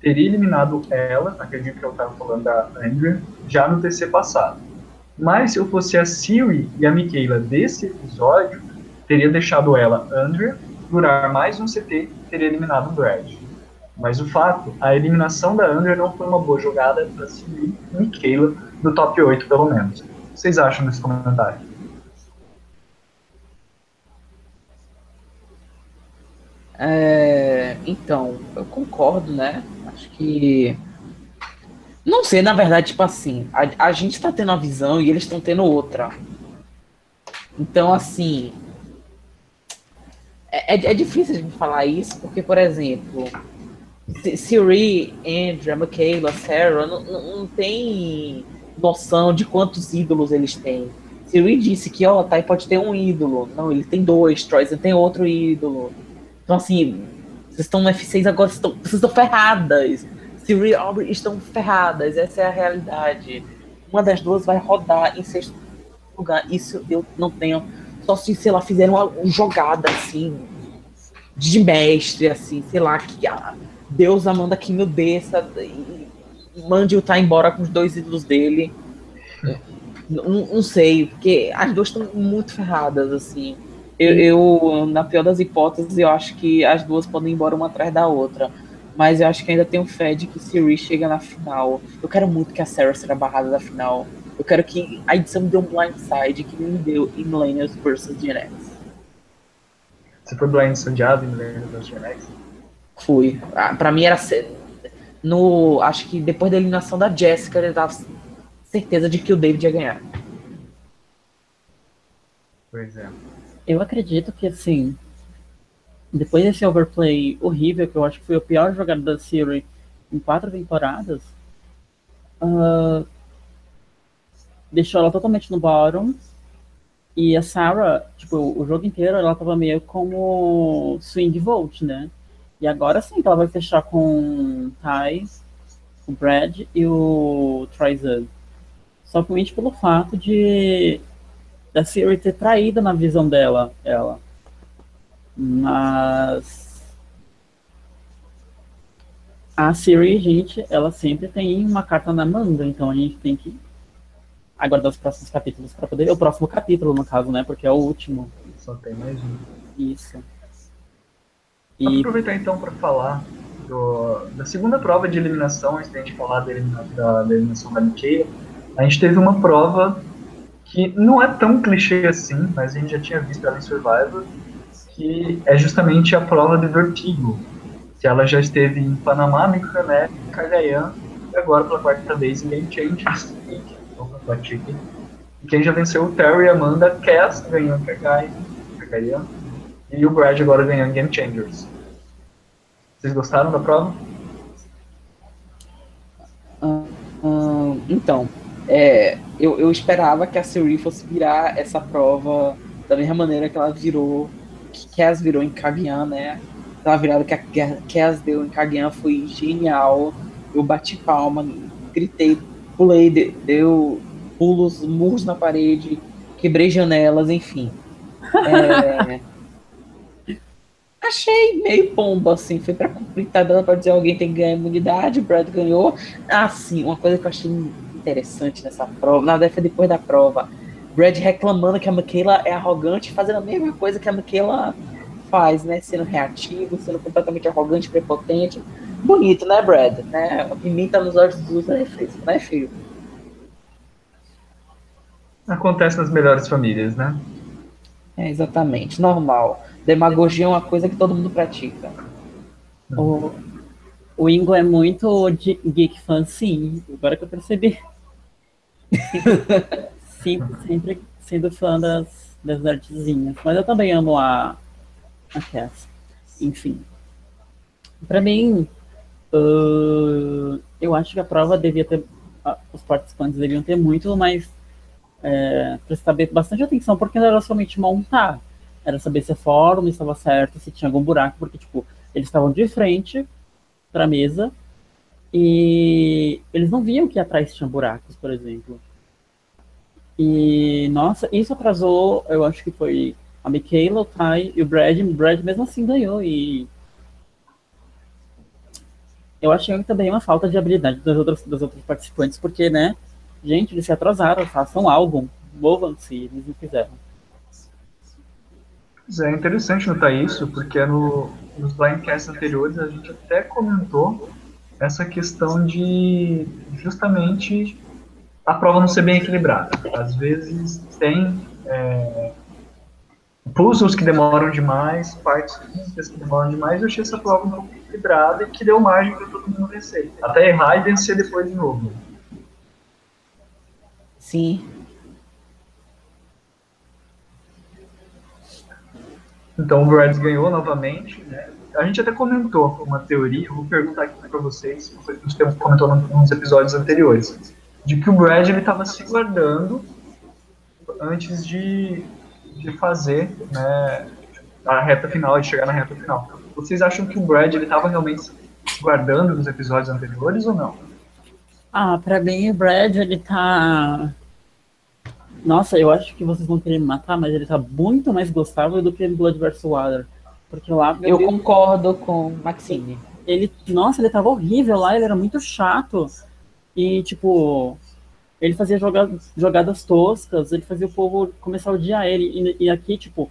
[SPEAKER 1] teria eliminado ela, acredito que eu estava falando da Andrea, já no TC passado. Mas se eu fosse a Siri e a Michaela desse episódio, teria deixado ela, Andrea, durar mais um CT e teria eliminado o Brad. Mas o fato, a eliminação da Andrea não foi uma boa jogada para Siri e Michaela no top 8, pelo menos. O que vocês acham desse comentário?
[SPEAKER 2] É, então, eu concordo, né? Acho que não sei, na verdade, tipo assim, a, a gente tá tendo uma visão e eles estão tendo outra. Então, assim. É, é, é difícil de falar isso, porque, por exemplo, Siri, Andrea, Michaela, Sarah, não, não, não tem noção de quantos ídolos eles têm. Siri disse que, ó, oh, Tai pode ter um ídolo. Não, ele tem dois, Troyzen tem outro ídolo. Então, assim, vocês estão no F6 agora, vocês estão ferradas. Siri e Aubrey estão ferradas, essa é a realidade. Uma das duas vai rodar em sexto lugar. Isso eu não tenho. Só se, sei lá, fizeram uma jogada assim, de mestre, assim, sei lá, que ah, Deus manda que me desça e mande o Tai embora com os dois ídolos dele. Não, não sei, porque as duas estão muito ferradas, assim. Eu, eu, na pior das hipóteses, eu acho que as duas podem ir embora uma atrás da outra. Mas eu acho que ainda tenho fé de que Siri chega na final. Eu quero muito que a Sarah seja barrada da final. Eu quero que a edição me dê um blindside que me deu em Millennials vs Gen X.
[SPEAKER 1] Você foi blindsideado em Millennials vs Gen X?
[SPEAKER 2] Fui. Ah, pra mim era. No, acho que depois da eliminação da Jessica, ele dava certeza de que o David ia ganhar.
[SPEAKER 1] Pois é.
[SPEAKER 3] Eu acredito que, assim, depois desse overplay horrível, que eu acho que foi o pior jogada da Siri em quatro temporadas, uh, deixou ela totalmente no bottom. E a Sarah, tipo, o jogo inteiro ela tava meio como swing vote, né? E agora sim que ela vai fechar com Ty, o Brad e o Trizan. Somente pelo fato de da Siri ter traído na visão dela, ela. Mas a Siri, gente, ela sempre tem uma carta na manga, então a gente tem que aguardar os próximos capítulos para poder. O próximo capítulo, no caso, né? Porque é o último.
[SPEAKER 1] Só tem mais um.
[SPEAKER 3] Isso.
[SPEAKER 1] E... Aproveitar então para falar do, da segunda prova de eliminação, antes da gente falar da, eliminação da, da eliminação da a gente teve uma prova que não é tão clichê assim, mas a gente já tinha visto ela em Survivor, que é justamente a prova de Vertigo, que ela já esteve em Panamá, Micronet, Cagayan, e agora pela quarta vez em Game Changers. E quem já venceu o Terry Amanda, Cass ganhou Cagayan, e o Brad agora ganhando Game Changers. Vocês gostaram da prova?
[SPEAKER 2] Uh, uh, então, é, eu, eu esperava que a Siri fosse virar essa prova da mesma maneira que ela virou, que Cass virou em Kaguyan, né? Aquela virada que a Cass deu em Kaguyan foi genial. Eu bati palma, gritei, pulei, deu pulos, murros na parede, quebrei janelas, enfim. É, achei meio pomba, assim. Foi pra cumprir tabela pra dizer alguém tem que ganhar imunidade, o Brad ganhou. Ah, sim, uma coisa que eu achei interessante nessa prova, na foi depois da prova. Brad reclamando que a Michaela é arrogante, fazendo a mesma coisa que a Michaela faz, né? Sendo reativo, sendo completamente arrogante, prepotente. Bonito, né, Brad? Né? A pimenta nos olhos dos né, filho? Né, filho?
[SPEAKER 1] Acontece nas melhores famílias, né?
[SPEAKER 2] É, exatamente, normal. Demagogia é uma coisa que todo mundo pratica.
[SPEAKER 3] O, o Ingo é muito geek fan, sim. Agora que eu percebi. Sim, sempre sendo fã das, das artezinhas. Mas eu também amo a, a Cass. Enfim. Para mim, uh, eu acho que a prova devia ter. Uh, os participantes deviam ter muito mais. É, prestar bastante atenção, porque não era somente montar. Era saber se a forma estava certa, se tinha algum buraco, porque, tipo, eles estavam de frente para a mesa e eles não viam que atrás tinha buracos, por exemplo. E, nossa, isso atrasou, eu acho que foi a Michaela, o Ty e o Brad. O Brad mesmo assim ganhou. E eu achei também uma falta de habilidade das outras, das outras participantes, porque, né, gente, eles se atrasaram, façam algo, movam-se, eles não fizeram.
[SPEAKER 1] É interessante notar isso, porque no, nos blindcasts anteriores a gente até comentou essa questão de justamente a prova não ser bem equilibrada. Às vezes tem é, puzzles que demoram demais, partes físicas que demoram demais. Eu achei essa prova um pouco equilibrada e que deu margem para todo mundo vencer. Até errar e vencer depois de novo.
[SPEAKER 2] Sim.
[SPEAKER 1] Então o Brads ganhou novamente, né? A gente até comentou uma teoria, vou perguntar aqui para vocês, a gente comentou nos episódios anteriores de que o Brad ele estava se guardando antes de, de fazer né, a reta final, de chegar na reta final. Vocês acham que o Brad ele estava realmente se guardando nos episódios anteriores ou não?
[SPEAKER 3] Ah, pra mim o Brad ele tá. Nossa, eu acho que vocês vão querer me matar, mas ele tá muito mais gostável do que em Blood vs. Water. Porque lá.
[SPEAKER 2] Eu Deus, concordo com Maxine.
[SPEAKER 3] Ele. Nossa, ele tava horrível lá, ele era muito chato. E, tipo, ele fazia jogadas, jogadas toscas, ele fazia o povo começar a odiar ele. E, e aqui, tipo,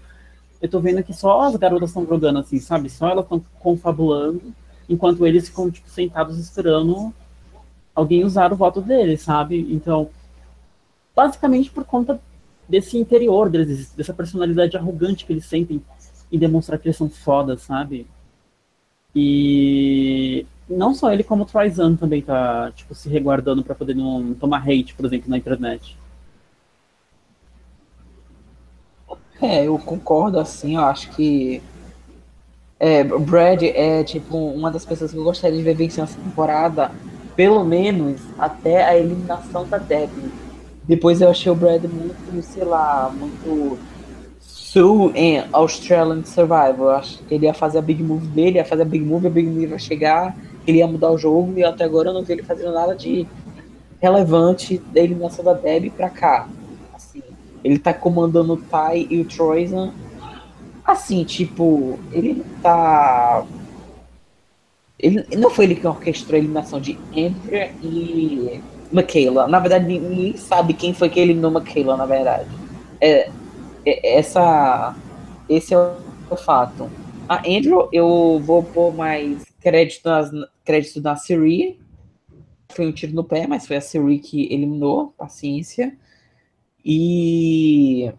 [SPEAKER 3] eu tô vendo que só as garotas estão jogando assim, sabe? Só elas estão confabulando, enquanto eles ficam, tipo, sentados esperando alguém usar o voto deles, sabe? Então, basicamente por conta desse interior deles, dessa personalidade arrogante que eles sentem em demonstrar que eles são fodas, sabe? E não só ele, como o Trizan também tá, tipo, se reguardando para poder não tomar hate, por exemplo, na internet.
[SPEAKER 2] É, eu concordo, assim, eu acho que é, o Brad é, tipo, uma das pessoas que eu gostaria de ver vencendo essa temporada, pelo menos até a eliminação da Debbie. Depois eu achei o Brad muito, sei lá, muito Sul em Australian Survival. Acho que ele ia fazer a big move dele, ia fazer a big move, a big move ia chegar, ele ia mudar o jogo e até agora eu não vi ele fazendo nada de relevante da eliminação da Debbie pra cá. Assim, ele tá comandando o Ty e o Troisan. Assim, tipo, ele tá. Ele, não foi ele que orquestrou a eliminação de Andrea e Michaela. Na verdade, ninguém sabe quem foi que eliminou Michaela, na verdade. É, essa, esse é o fato. A Andrew, eu vou pôr mais crédito, nas, crédito na Siri. Foi um tiro no pé, mas foi a Siri que eliminou. Paciência. E.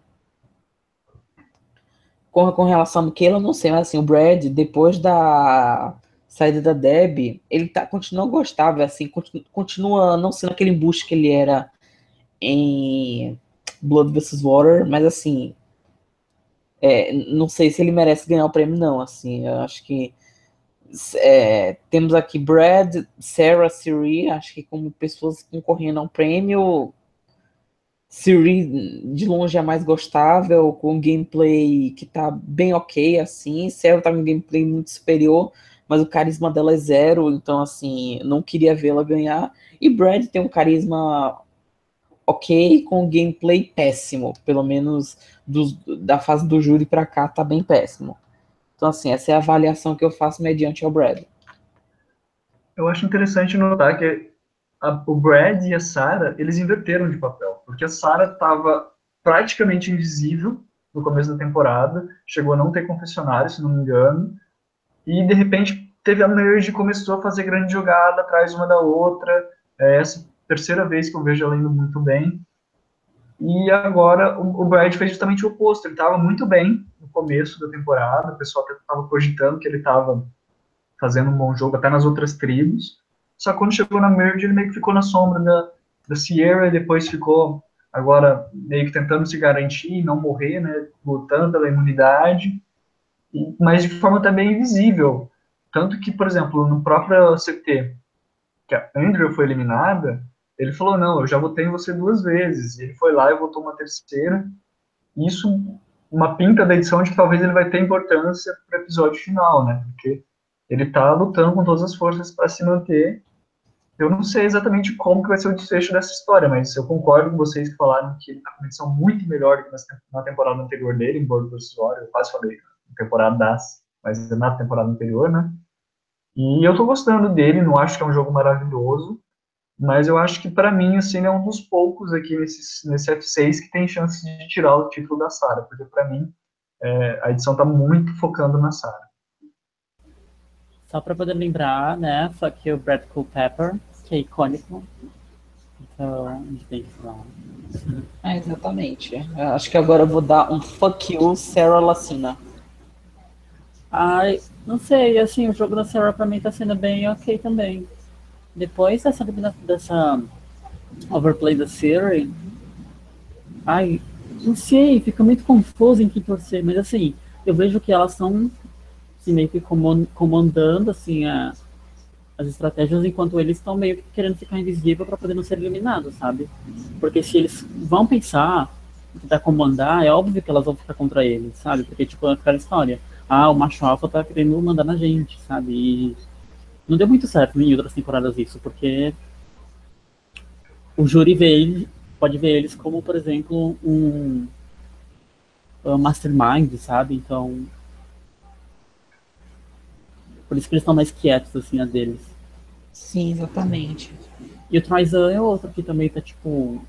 [SPEAKER 2] Com, com relação a Michaela, não sei, mas assim, o Brad, depois da saída da Deb, ele tá, continua gostável, assim, continua não sendo aquele embuste que ele era em Blood vs. Water, mas assim, é, não sei se ele merece ganhar o prêmio, não. Assim, eu acho que é, temos aqui Brad, Sarah, Siri, acho que como pessoas concorrendo ao prêmio, Siri de longe é mais gostável, com gameplay que tá bem ok, assim. Sarah tá com gameplay muito superior, mas o carisma dela é zero, então assim, não queria vê-la ganhar. E Brad tem um carisma ok, com gameplay péssimo. Pelo menos do, da fase do júri para cá tá bem péssimo. Então, assim, essa é a avaliação que eu faço mediante ao Brad.
[SPEAKER 1] Eu acho interessante notar que a, o Brad e a Sarah, eles inverteram de papel. Porque a Sarah estava praticamente invisível no começo da temporada, chegou a não ter confessionário, se não me engano, e de repente teve a merge e começou a fazer grande jogada atrás uma da outra. É essa terceira vez que eu vejo ela indo muito bem. E agora o, Brad fez justamente o oposto. Ele estava muito bem no começo da temporada, o pessoal estava cogitando que ele estava fazendo um bom jogo até nas outras tribos. Só que quando chegou na Merge, ele meio que ficou na sombra da, da Sierra e depois ficou agora meio que tentando se garantir não morrer, né, lutando pela imunidade, e, mas de forma também invisível. Tanto que, por exemplo, no próprio CT, que a Andrew foi eliminada, ele falou, não, eu já votei em você duas vezes. E ele foi lá e votou uma terceira. Isso, uma pinta da edição de que talvez ele vai ter importância para o episódio final, né? Porque ele está lutando com todas as forças para se manter. Eu não sei exatamente como que vai ser o desfecho dessa história, mas eu concordo com vocês que falaram que ele está com uma edição muito melhor do que na temporada anterior dele, em Bordo vs. Eu quase falei temporada das, mas é na temporada anterior, né? E eu estou gostando dele, não acho que é um jogo maravilhoso, mas eu acho que, para mim, assim, é um dos poucos aqui nesse, nesse F6 que tem chance de tirar o título da Sara, porque, para mim, é, a edição está muito focando na Sara.
[SPEAKER 3] Só para poder lembrar, né, só que o Brad Culpepper, que é icônico. Então, a gente tem que falar.
[SPEAKER 2] É, exatamente. Eu acho que agora eu vou dar um fuck you, Sarah Lacina.
[SPEAKER 3] Ai, não sei, assim, o jogo da Sarah pra mim tá sendo bem ok também depois dessa, dessa overplay da Siri, ai, não sei, fica muito confuso em que torcer, mas assim, eu vejo que elas estão assim, meio que comandando assim, a, as estratégias enquanto eles estão meio que querendo ficar invisível para poder não ser eliminados, sabe? Porque se eles vão pensar tentar comandar, é óbvio que elas vão ficar contra eles, sabe? Porque, tipo, é aquela história. Ah, o macho alfa tá querendo mandar na gente, sabe? E não deu muito certo em outras temporadas isso, porque o júri vê ele, pode ver eles como, por exemplo, um, um mastermind, sabe? Então, por isso que eles estão mais quietos, assim, a deles.
[SPEAKER 2] Sim, exatamente.
[SPEAKER 3] E o Troizan é outro que também tá, tipo...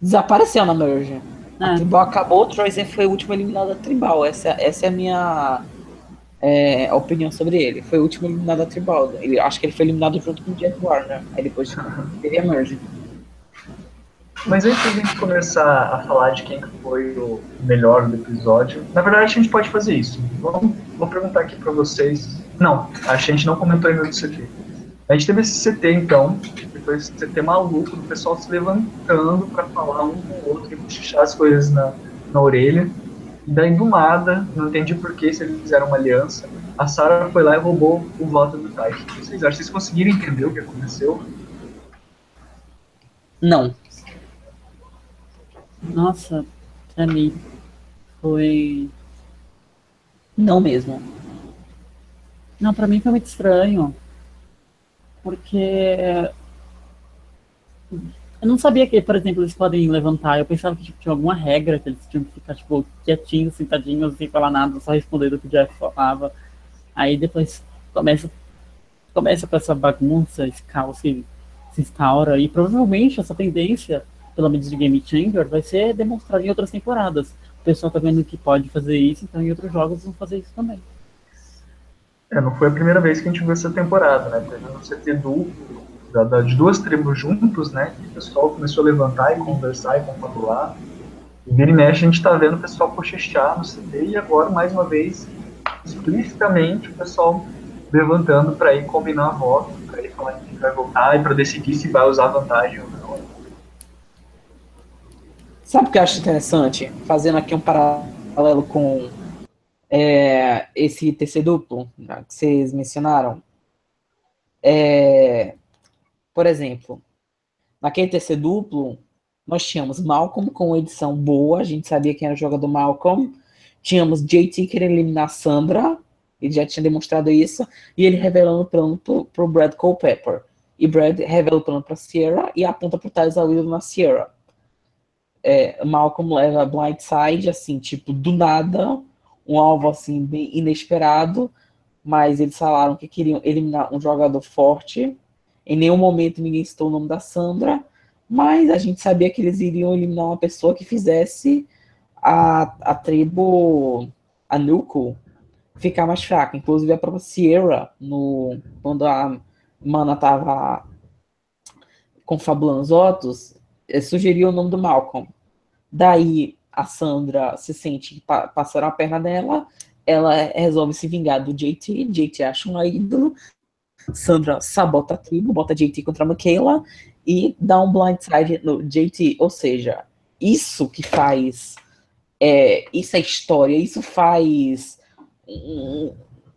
[SPEAKER 2] Desapareceu na Merge. É. A Tribal acabou, o Troizan foi o último eliminado da Tribal. Essa, essa é a minha é, opinião sobre ele. Foi o último eliminado da Tribal. Ele, acho que ele foi eliminado junto com o Jet Warner. Aí depois teve a Merge.
[SPEAKER 1] Mas antes da gente começar a falar de quem foi o melhor do episódio, na verdade a gente pode fazer isso. Vamos, vou perguntar aqui para vocês. Não, a gente não comentou ainda disso aqui. A gente teve esse CT então, que foi esse CT maluco do pessoal se levantando para falar um com o outro e puxar as coisas na, na orelha. E daí do nada, não entendi por que se eles fizeram uma aliança, a Sarah foi lá e roubou o voto do. O que vocês acham? Vocês conseguiram entender o que aconteceu?
[SPEAKER 2] Não.
[SPEAKER 3] Nossa, pra mim foi.
[SPEAKER 2] Não mesmo.
[SPEAKER 3] Não, pra mim foi muito estranho. Porque. Eu não sabia que, por exemplo, eles podem levantar. Eu pensava que tipo, tinha alguma regra que eles tinham que ficar, tipo, quietinhos, sentadinhos, sem falar nada, só respondendo o que o Jeff falava. Aí depois começa, começa com essa bagunça, esse caos se, se instaura. E provavelmente essa tendência pelo menos de Game Changer, vai ser demonstrado em outras temporadas. O pessoal tá vendo que pode fazer isso, então em outros jogos vão fazer isso também.
[SPEAKER 1] É, não foi a primeira vez que a gente viu essa temporada, né? Teve no CT duplo, da, da, de duas tribos juntos, né? Que o pessoal começou a levantar e conversar e confabular. E vira e mexe a gente tá vendo o pessoal cochichar no CT e agora, mais uma vez, explicitamente o pessoal levantando para ir combinar a voto, para ir falar que vai voltar e para decidir se vai usar vantagem ou não.
[SPEAKER 2] Sabe o que eu acho interessante? Fazendo aqui um paralelo com é, esse TC duplo que vocês mencionaram. É, por exemplo, naquele TC duplo, nós tínhamos Malcolm com edição boa, a gente sabia quem era o jogador Malcolm. Tínhamos JT querendo eliminar Sandra, ele já tinha demonstrado isso, e ele revelando o plano para o Brad Culpepper. E Brad revela o plano para Sierra e aponta para o Tyler Will na Sierra é, Malcolm leva Blindside, assim, tipo, do nada, um alvo, assim, bem inesperado, mas eles falaram que queriam eliminar um jogador forte. Em nenhum momento ninguém citou o nome da Sandra, mas a gente sabia que eles iriam eliminar uma pessoa que fizesse a, a tribo, a Nuko, ficar mais fraca. Inclusive a própria Sierra, no, quando a Mana tava confabulando os votos, eh, sugeriu o nome do Malcolm. Daí a Sandra se sente que passaram a perna dela, ela resolve se vingar do JT, JT acha um ídolo, Sandra sabota a tribo, bota JT contra a Michaela e dá um blindside no JT, ou seja, isso que faz é, isso é história, isso faz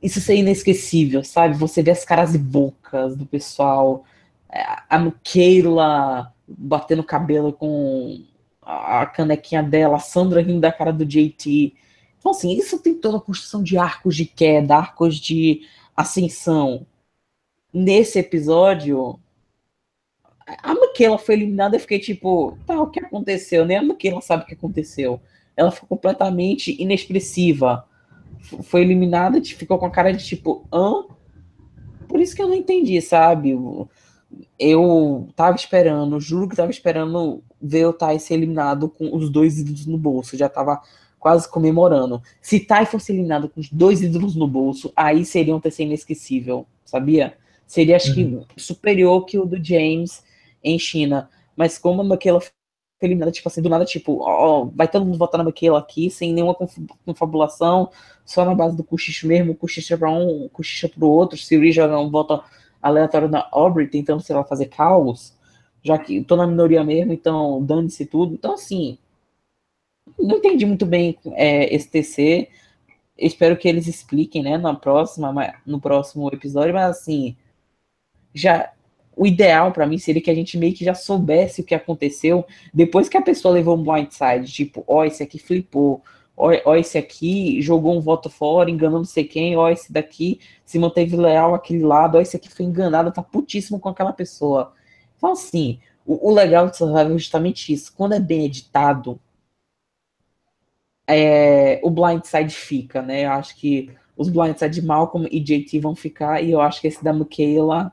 [SPEAKER 2] isso ser inesquecível, sabe? Você vê as caras e bocas do pessoal, é, a Michaela batendo cabelo com a canequinha dela, a Sandra rindo da cara do JT. Então, assim, isso tem toda a construção de arcos de queda, arcos de ascensão. Nesse episódio, a Michaela foi eliminada e fiquei tipo, tá, o que aconteceu? Nem a Michaela sabe o que aconteceu. Ela ficou completamente inexpressiva. Foi eliminada, ficou com a cara de tipo, hã? Por isso que eu não entendi, sabe? eu tava esperando, juro que tava esperando ver o Tai ser eliminado com os dois ídolos no bolso. Já tava quase comemorando. Se Tai fosse eliminado com os dois ídolos no bolso, aí seria um TC inesquecível, sabia? Seria, acho uhum. que, superior que o do James em China. Mas como a Michaela foi eliminada, tipo assim, do nada, tipo, ó, vai todo mundo votar na Michaela aqui, sem nenhuma confabulação, só na base do cochicho mesmo, cochicha pra um, cochicha pro outro, se o joga um voto aleatório da Aubrey tentando, sei lá, fazer caos, já que tô na minoria mesmo, então dane-se tudo. Então, assim, não entendi muito bem é, esse TC. Espero que eles expliquem, né, na próxima, no próximo episódio, mas assim, já o ideal para mim seria que a gente meio que já soubesse o que aconteceu depois que a pessoa levou um blindside, tipo, ó, oh, esse aqui flipou, ó, oh, esse aqui jogou um voto fora, enganou não sei quem, ó, esse daqui se manteve leal àquele lado, ó, esse aqui foi enganado, tá putíssimo com aquela pessoa. Então, assim, o, o legal de Survival é justamente isso. Quando é bem editado, é, o blindside fica, né? Eu acho que os blindside de Malcolm e JT vão ficar, e eu acho que esse da Michaela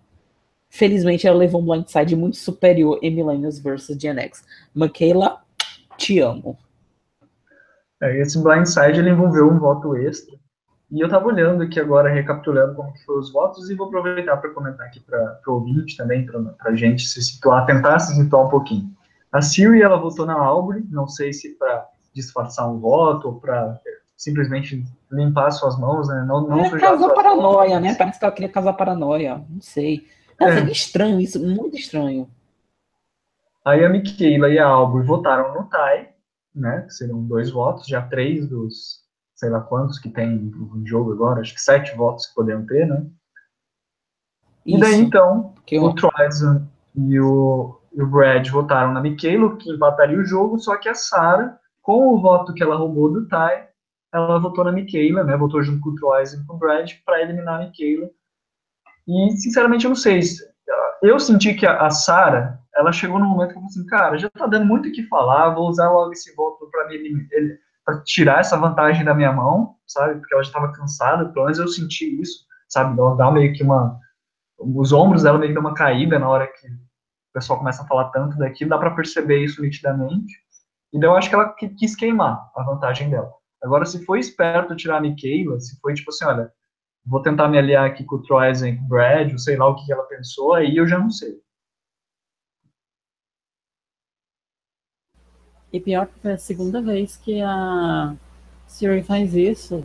[SPEAKER 2] Felizmente, ela levou um blindside muito superior em Millennials vs Gen X. Michaela, te amo.
[SPEAKER 1] É, esse blindside ele envolveu um voto extra. E eu tava olhando aqui agora, recapitulando como que foram os votos, e vou aproveitar para comentar aqui para o ouvinte também, para a gente se situar, tentar se situar um pouquinho. A Siri, ela votou na Aubrey, não sei se para disfarçar um voto, ou para simplesmente limpar suas mãos, né? Não, não
[SPEAKER 2] é, causar paranoia, mãos. né? Parece que ela queria causar paranoia, não sei. É. é estranho isso, muito estranho.
[SPEAKER 1] Aí a Michaela e a Albor votaram no Tai, né? Que seriam dois votos, já três dos sei lá quantos que tem no jogo agora, acho que sete votos que poderiam ter, né? Isso. E daí então, que o Troyson e o, e o Brad votaram na Michaela, que empataria o jogo, só que a Sarah, com o voto que ela roubou do Tai, ela votou na Michaela, né? Votou junto com o Troyson e com o Brad para eliminar a Michaela e, sinceramente, eu não sei. Eu senti que a, Sara, ela chegou num momento que eu falei assim, cara, já tá dando muito o que falar, vou usar logo esse voto para me tirar essa vantagem da minha mão, sabe? Porque ela já estava cansada, pelo menos eu senti isso, sabe? Ela dá meio que uma os ombros dela meio que dão uma caída na hora que o pessoal começa a falar tanto daquilo, dá para perceber isso nitidamente. E daí eu acho que ela quis queimar a vantagem dela. Agora, se foi esperto tirar a Michaela, se foi tipo assim, olha, vou tentar me aliar aqui com o Troyes e com o Brad, ou sei lá o que ela pensou, aí eu já não sei.
[SPEAKER 3] E pior que foi a segunda vez que a Siri faz isso.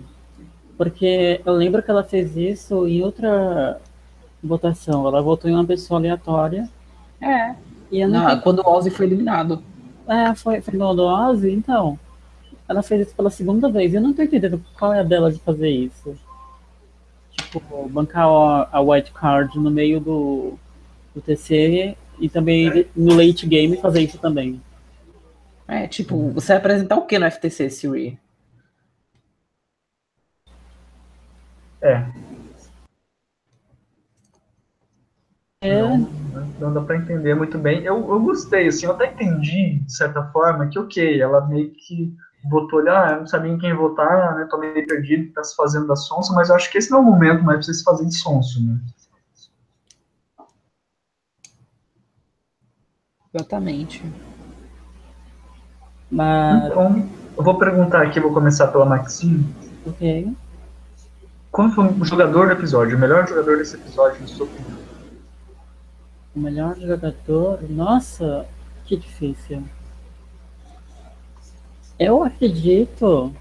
[SPEAKER 3] Porque eu lembro que ela fez isso em outra votação. Ela votou em uma pessoa aleatória.
[SPEAKER 2] É. E não, não quando o Ozzy foi eliminado.
[SPEAKER 3] É, foi, foi no Ozzy, então. Ela fez isso pela segunda vez. Eu não tô entendendo qual é a dela de fazer isso tipo, bancar a, white card no meio do, do TC e também no late game fazer isso também.
[SPEAKER 2] É, tipo, você vai apresentar o que no FTC, Siri?
[SPEAKER 1] É. É. Não, não dá pra entender muito bem. Eu, eu gostei, assim, eu até entendi, de certa forma, que ok, ela meio que votou ali, ah, eu não sabia em quem votar, né, tô meio perdido, tá se fazendo da sonsa, mas eu acho que esse não é o momento mais pra você se fazer de sonso, né.
[SPEAKER 2] Exatamente.
[SPEAKER 1] Mas... Então, eu vou perguntar aqui, vou começar pela Maxine.
[SPEAKER 3] Ok.
[SPEAKER 1] Qual foi o jogador do episódio, o melhor jogador desse episódio, na sua opinião?
[SPEAKER 3] O melhor jogador? Nossa, que difícil. Eu acredito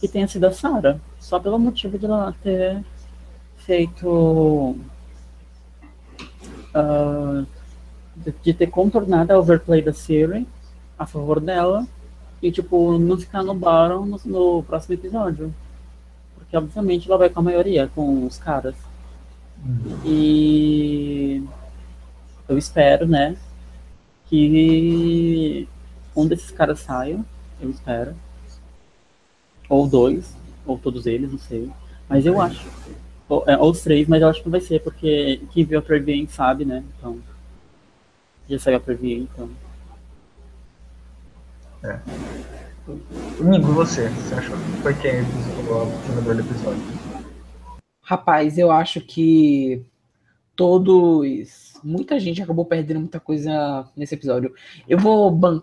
[SPEAKER 3] que tenha sido a Sarah, só pelo motivo de ela ter feito. Uh, de, ter contornado a overplay da Siri a favor dela e, tipo, não ficar no Baron no, no próximo episódio. Porque, obviamente, ela vai com a maioria, com os caras. Uhum. E eu espero, né, que um desses caras saia, eu espero. Ou dois, ou todos eles, não sei. Mas eu acho. Ou, é, ou os três, mas eu acho que não vai ser, porque quem viu a preview sabe, né? Então. Já saiu a preview, então.
[SPEAKER 1] É. Domingo, você? Você achou que foi quem o jogador do episódio?
[SPEAKER 2] Rapaz, eu acho que todos. Muita gente acabou perdendo muita coisa nesse episódio. Eu vou ban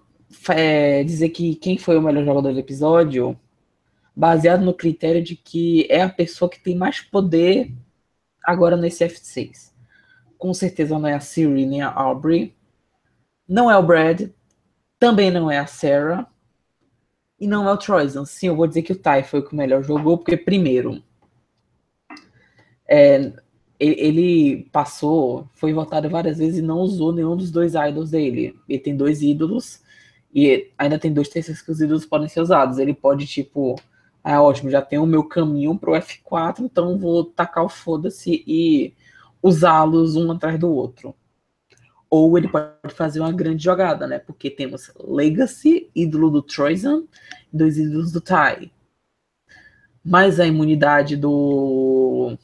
[SPEAKER 2] é, dizer que quem foi o melhor jogador do episódio, baseado no critério de que é a pessoa que tem mais poder agora nesse F6. Com certeza não é a Siri nem a Aubrey. Não é o Brad. Também não é a Sarah. E não é o Troyson. Sim, eu vou dizer que o Ty foi o que melhor jogou, porque primeiro. É, ele passou, foi votado várias vezes e não usou nenhum dos dois idols dele. Ele tem dois ídolos e ainda tem dois terceiros que os ídolos podem ser usados. Ele pode, tipo, ah, ótimo, já tenho o meu caminho pro F4, então vou tacar o foda-se e usá-los um atrás do outro. Ou ele pode fazer uma grande jogada, né? Porque temos Legacy, ídolo do Troisan, e dois ídolos do Tai. Mais a imunidade do.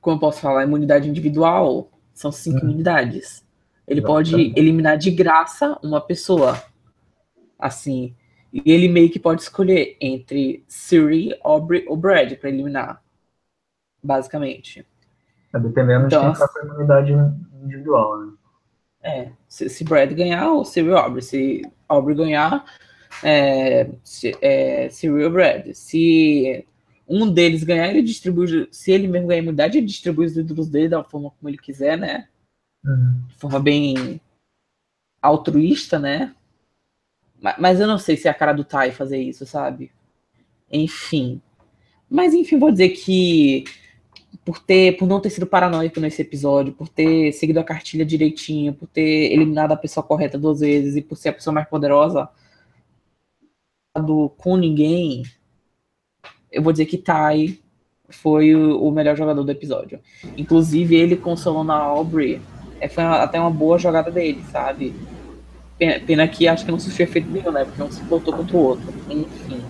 [SPEAKER 2] Como eu posso falar? A imunidade individual são cinco
[SPEAKER 1] Hum.
[SPEAKER 2] imunidades. Ele pode eliminar de graça uma pessoa. Assim. E ele meio que pode escolher entre Siri, Aubrey ou Brad para eliminar. Basicamente.
[SPEAKER 1] É, dependendo de
[SPEAKER 2] Então,
[SPEAKER 1] quem tá com a imunidade individual, né?
[SPEAKER 2] É, se, se Brad ganhar, ou Siri ou Aubrey. Se Aubrey ganhar, é, se, é, Siri ou Brad. Se um deles ganhar, ele distribui. Se ele mesmo ganhar a imunidade, ele distribui os ídolos dele da forma como ele quiser, né? De forma bem altruísta, né? Ma- Mas eu não sei se é a cara do Tai fazer isso, sabe? Enfim. Mas enfim, vou dizer que por ter, por não ter sido paranoico nesse episódio, por ter seguido a cartilha direitinho, por ter eliminado a pessoa correta duas vezes e por ser a pessoa mais poderosa do, com ninguém, eu vou dizer que Tai foi o, melhor jogador do episódio. Inclusive, ele consolando a Aubrey é, foi uma- até uma boa jogada dele, sabe? Pena, pena que acho que não surgiu efeito nenhum, né? Porque um se voltou contra o outro. Enfim.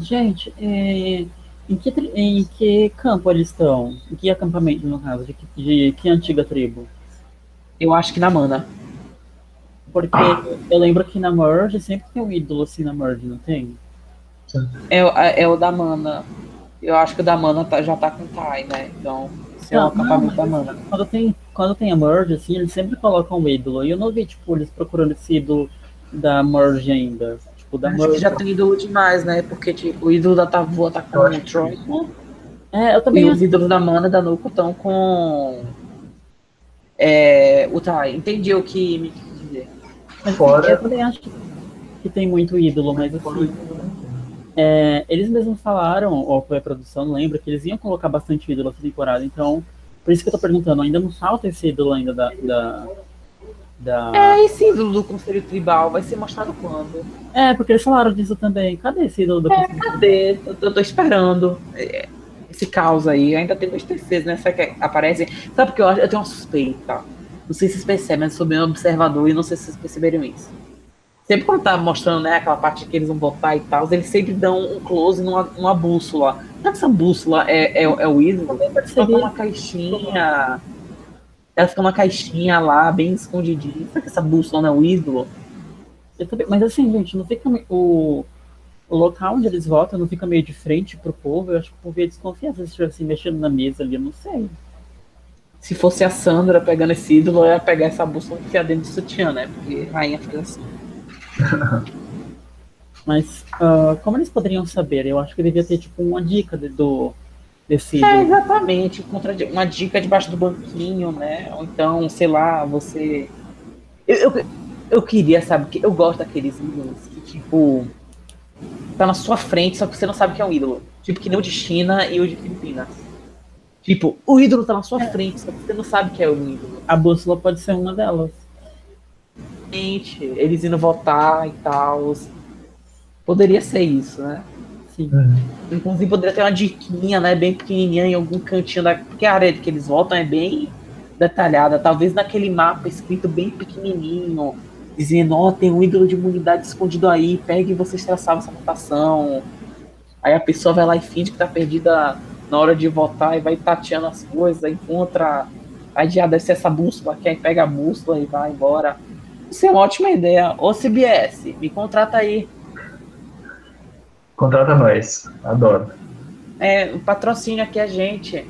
[SPEAKER 3] Gente, é, em, que, em que campo eles estão? Em que acampamento, no caso? De que, de que antiga tribo?
[SPEAKER 2] Eu acho que na mana.
[SPEAKER 3] Porque eu lembro que na Merge sempre tem um ídolo assim na Merge, não tem?
[SPEAKER 2] É, o- é o da mana. Eu acho que o da mana tá- já tá com Tai, né? Então, esse é o acampamento da mana.
[SPEAKER 3] Quando tem, quando tem a Merge, assim, eles sempre colocam um ídolo. E eu não vi, tipo, eles procurando esse ídolo da Merge ainda. Tipo, da
[SPEAKER 2] Acho que
[SPEAKER 3] Merge.
[SPEAKER 2] já tem ídolo demais, né? Porque tipo, o ídolo da Tavua tá com
[SPEAKER 1] Eu
[SPEAKER 2] o Troy.
[SPEAKER 3] É, eu
[SPEAKER 2] E
[SPEAKER 3] também
[SPEAKER 2] os ídolos da mana da Nuko estão com. É, o Tai. Entendi o que me quis dizer.
[SPEAKER 3] Mas
[SPEAKER 1] Fora-
[SPEAKER 3] eu também acho que, que tem muito ídolo, mas assim, é, eles mesmos falaram, ou foi a produção, não lembro, que eles iam colocar bastante ídolo essa temporada, então, por isso que eu tô perguntando, ainda não falta esse ídolo ainda da. da, da...
[SPEAKER 2] É, esse ídolo do Conselho Tribal vai ser mostrado quando?
[SPEAKER 3] É, porque eles falaram disso também. Cadê esse ídolo do
[SPEAKER 2] É, cadê? Eu, eu tô esperando. É, Esse caos aí. Ainda tem dois terceiros, né? Sabe que aparecem. Sabe porque eu, eu tenho uma suspeita. Não sei se vocês percebem, mas eu sou bem observador e não sei se vocês perceberam isso. Sempre quando tá mostrando, né, aquela parte que eles vão botar e tal, eles sempre dão um close numa, numa bússola. Será que essa bússola é, é, é o ídolo? Ela fica uma caixinha. Ela fica uma caixinha lá, bem escondidinha. Será que essa bússola não é o ídolo?
[SPEAKER 3] Também- mas assim, gente, não fica o, o local onde eles votam não fica meio de frente pro povo. Eu acho que o povo ia desconfiar se eles estivessem mexendo na mesa ali, eu não sei.
[SPEAKER 2] Se fosse a Sandra pegando esse ídolo, eu ia pegar essa bússola e enfiar dentro do sutiã, né? Porque rainha faz assim.
[SPEAKER 3] Mas ah, como eles poderiam saber? Eu acho que devia ter tipo uma dica de- do desse
[SPEAKER 2] É, exatamente. contra- Uma dica debaixo do banquinho, né? Ou então, sei lá, você. Eu, eu, eu queria, sabe, que eu gosto daqueles ídolos que, tipo, tá na sua frente, só que você não sabe que é um ídolo. Tipo, que nem o de China e o de Filipinas. Tipo, o ídolo tá na sua frente, só que você não sabe que é um ídolo.
[SPEAKER 3] A bússola pode ser uma delas.
[SPEAKER 2] Gente, eles indo votar e tal. Poderia ser isso, né?
[SPEAKER 3] Sim.
[SPEAKER 1] Uhum.
[SPEAKER 2] Inclusive poderia ter uma diquinha, né? Bem pequenininha em algum cantinho da. Porque a área que eles votam é bem detalhada. Talvez naquele mapa escrito bem pequenininho, dizendo: Ó, tem um ídolo de imunidade escondido aí, pegue e vocês traçavam essa votação. Aí a pessoa vai lá e finge que tá perdida na hora de votar e vai tateando as coisas, encontra. Aí já deve ser essa bússola aqui, aí pega a bússola e vai embora. Isso é uma ótima ideia. Ô CBS, me contrata aí.
[SPEAKER 1] Contrata nós. Adoro.
[SPEAKER 2] É, o patrocínio aqui a gente.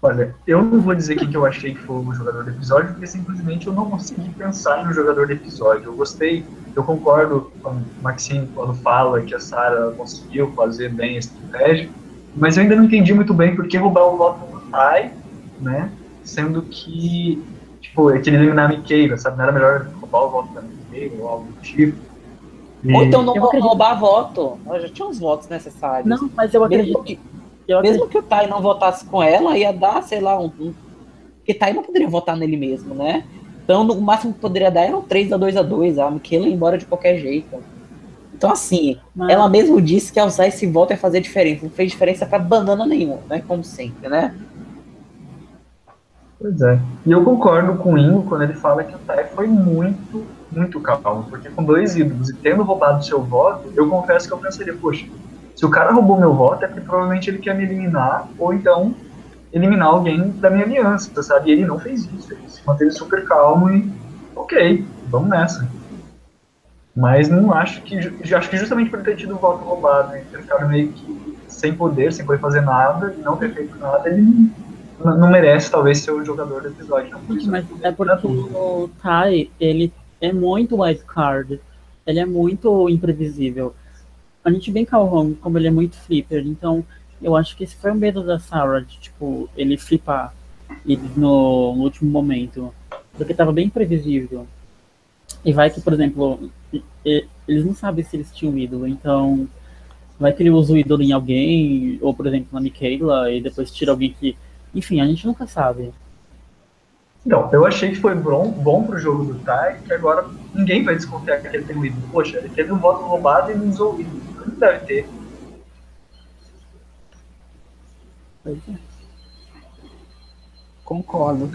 [SPEAKER 1] Olha, eu não vou dizer quem que eu achei que foi o jogador do episódio, porque simplesmente eu não consegui pensar no jogador do episódio. Eu gostei, eu concordo com o Maxine quando fala que a Sarah conseguiu fazer bem a estratégia, mas eu ainda não entendi muito bem por que roubar o voto do Tai, né? Sendo que, tipo, é que ele eliminar a Miqueira, sabe? Não era melhor roubar o voto da Miqueira ou algo do tipo. E-
[SPEAKER 2] Ou então não
[SPEAKER 3] acredito-
[SPEAKER 2] roubar voto. Ela já tinha os votos necessários.
[SPEAKER 3] Não, mas eu acredito
[SPEAKER 2] mesmo, que,
[SPEAKER 3] eu acredito
[SPEAKER 2] mesmo que o Tai não votasse com ela, ia dar, sei lá, um. um porque Tai não poderia votar nele mesmo, né? Então, no- o máximo que poderia dar era um 3 a 2 a 2 A Michaela ia embora de qualquer jeito. Então, assim, Mas... ela mesmo disse que usar esse voto ia fazer diferença. Não fez diferença para banana nenhuma, né? Como sempre, né?
[SPEAKER 1] Pois é. E eu concordo com o Ingo quando ele fala que o Tai foi muito, muito calmo. Porque com dois ídolos e tendo roubado seu voto, eu confesso que eu pensaria, poxa, se o cara roubou meu voto é porque provavelmente ele quer me eliminar, ou então eliminar alguém da minha aliança, sabe? E ele não fez isso. Ele se manteve super calmo e, ok, vamos nessa. Mas não acho que. Acho que justamente por ter tido o voto roubado e ter ficado meio que sem poder, sem poder fazer nada, não ter feito nada, ele não, merece, talvez, ser o jogador do episódio. Não,
[SPEAKER 3] Mas é porque o Tai, ele é muito wildcard. Ele é muito imprevisível. A gente vê em Calhoun como ele é muito flipper, então eu acho que esse foi o medo da Sarah, de, tipo, ele flipar no, último momento. Porque tava bem imprevisível. E vai que, por exemplo, eles não sabem se eles tinham ídolo, então vai que ele usa o ídolo em alguém, ou por exemplo na Michaela, e depois tira alguém que. Enfim, a gente nunca sabe.
[SPEAKER 1] Não, eu achei que foi bom, bom pro jogo do Tai, que agora ninguém vai desconfiar que ele tem um ídolo. Poxa, ele teve um voto roubado e não usou o ídolo. Deve ter.
[SPEAKER 2] É. Concordo.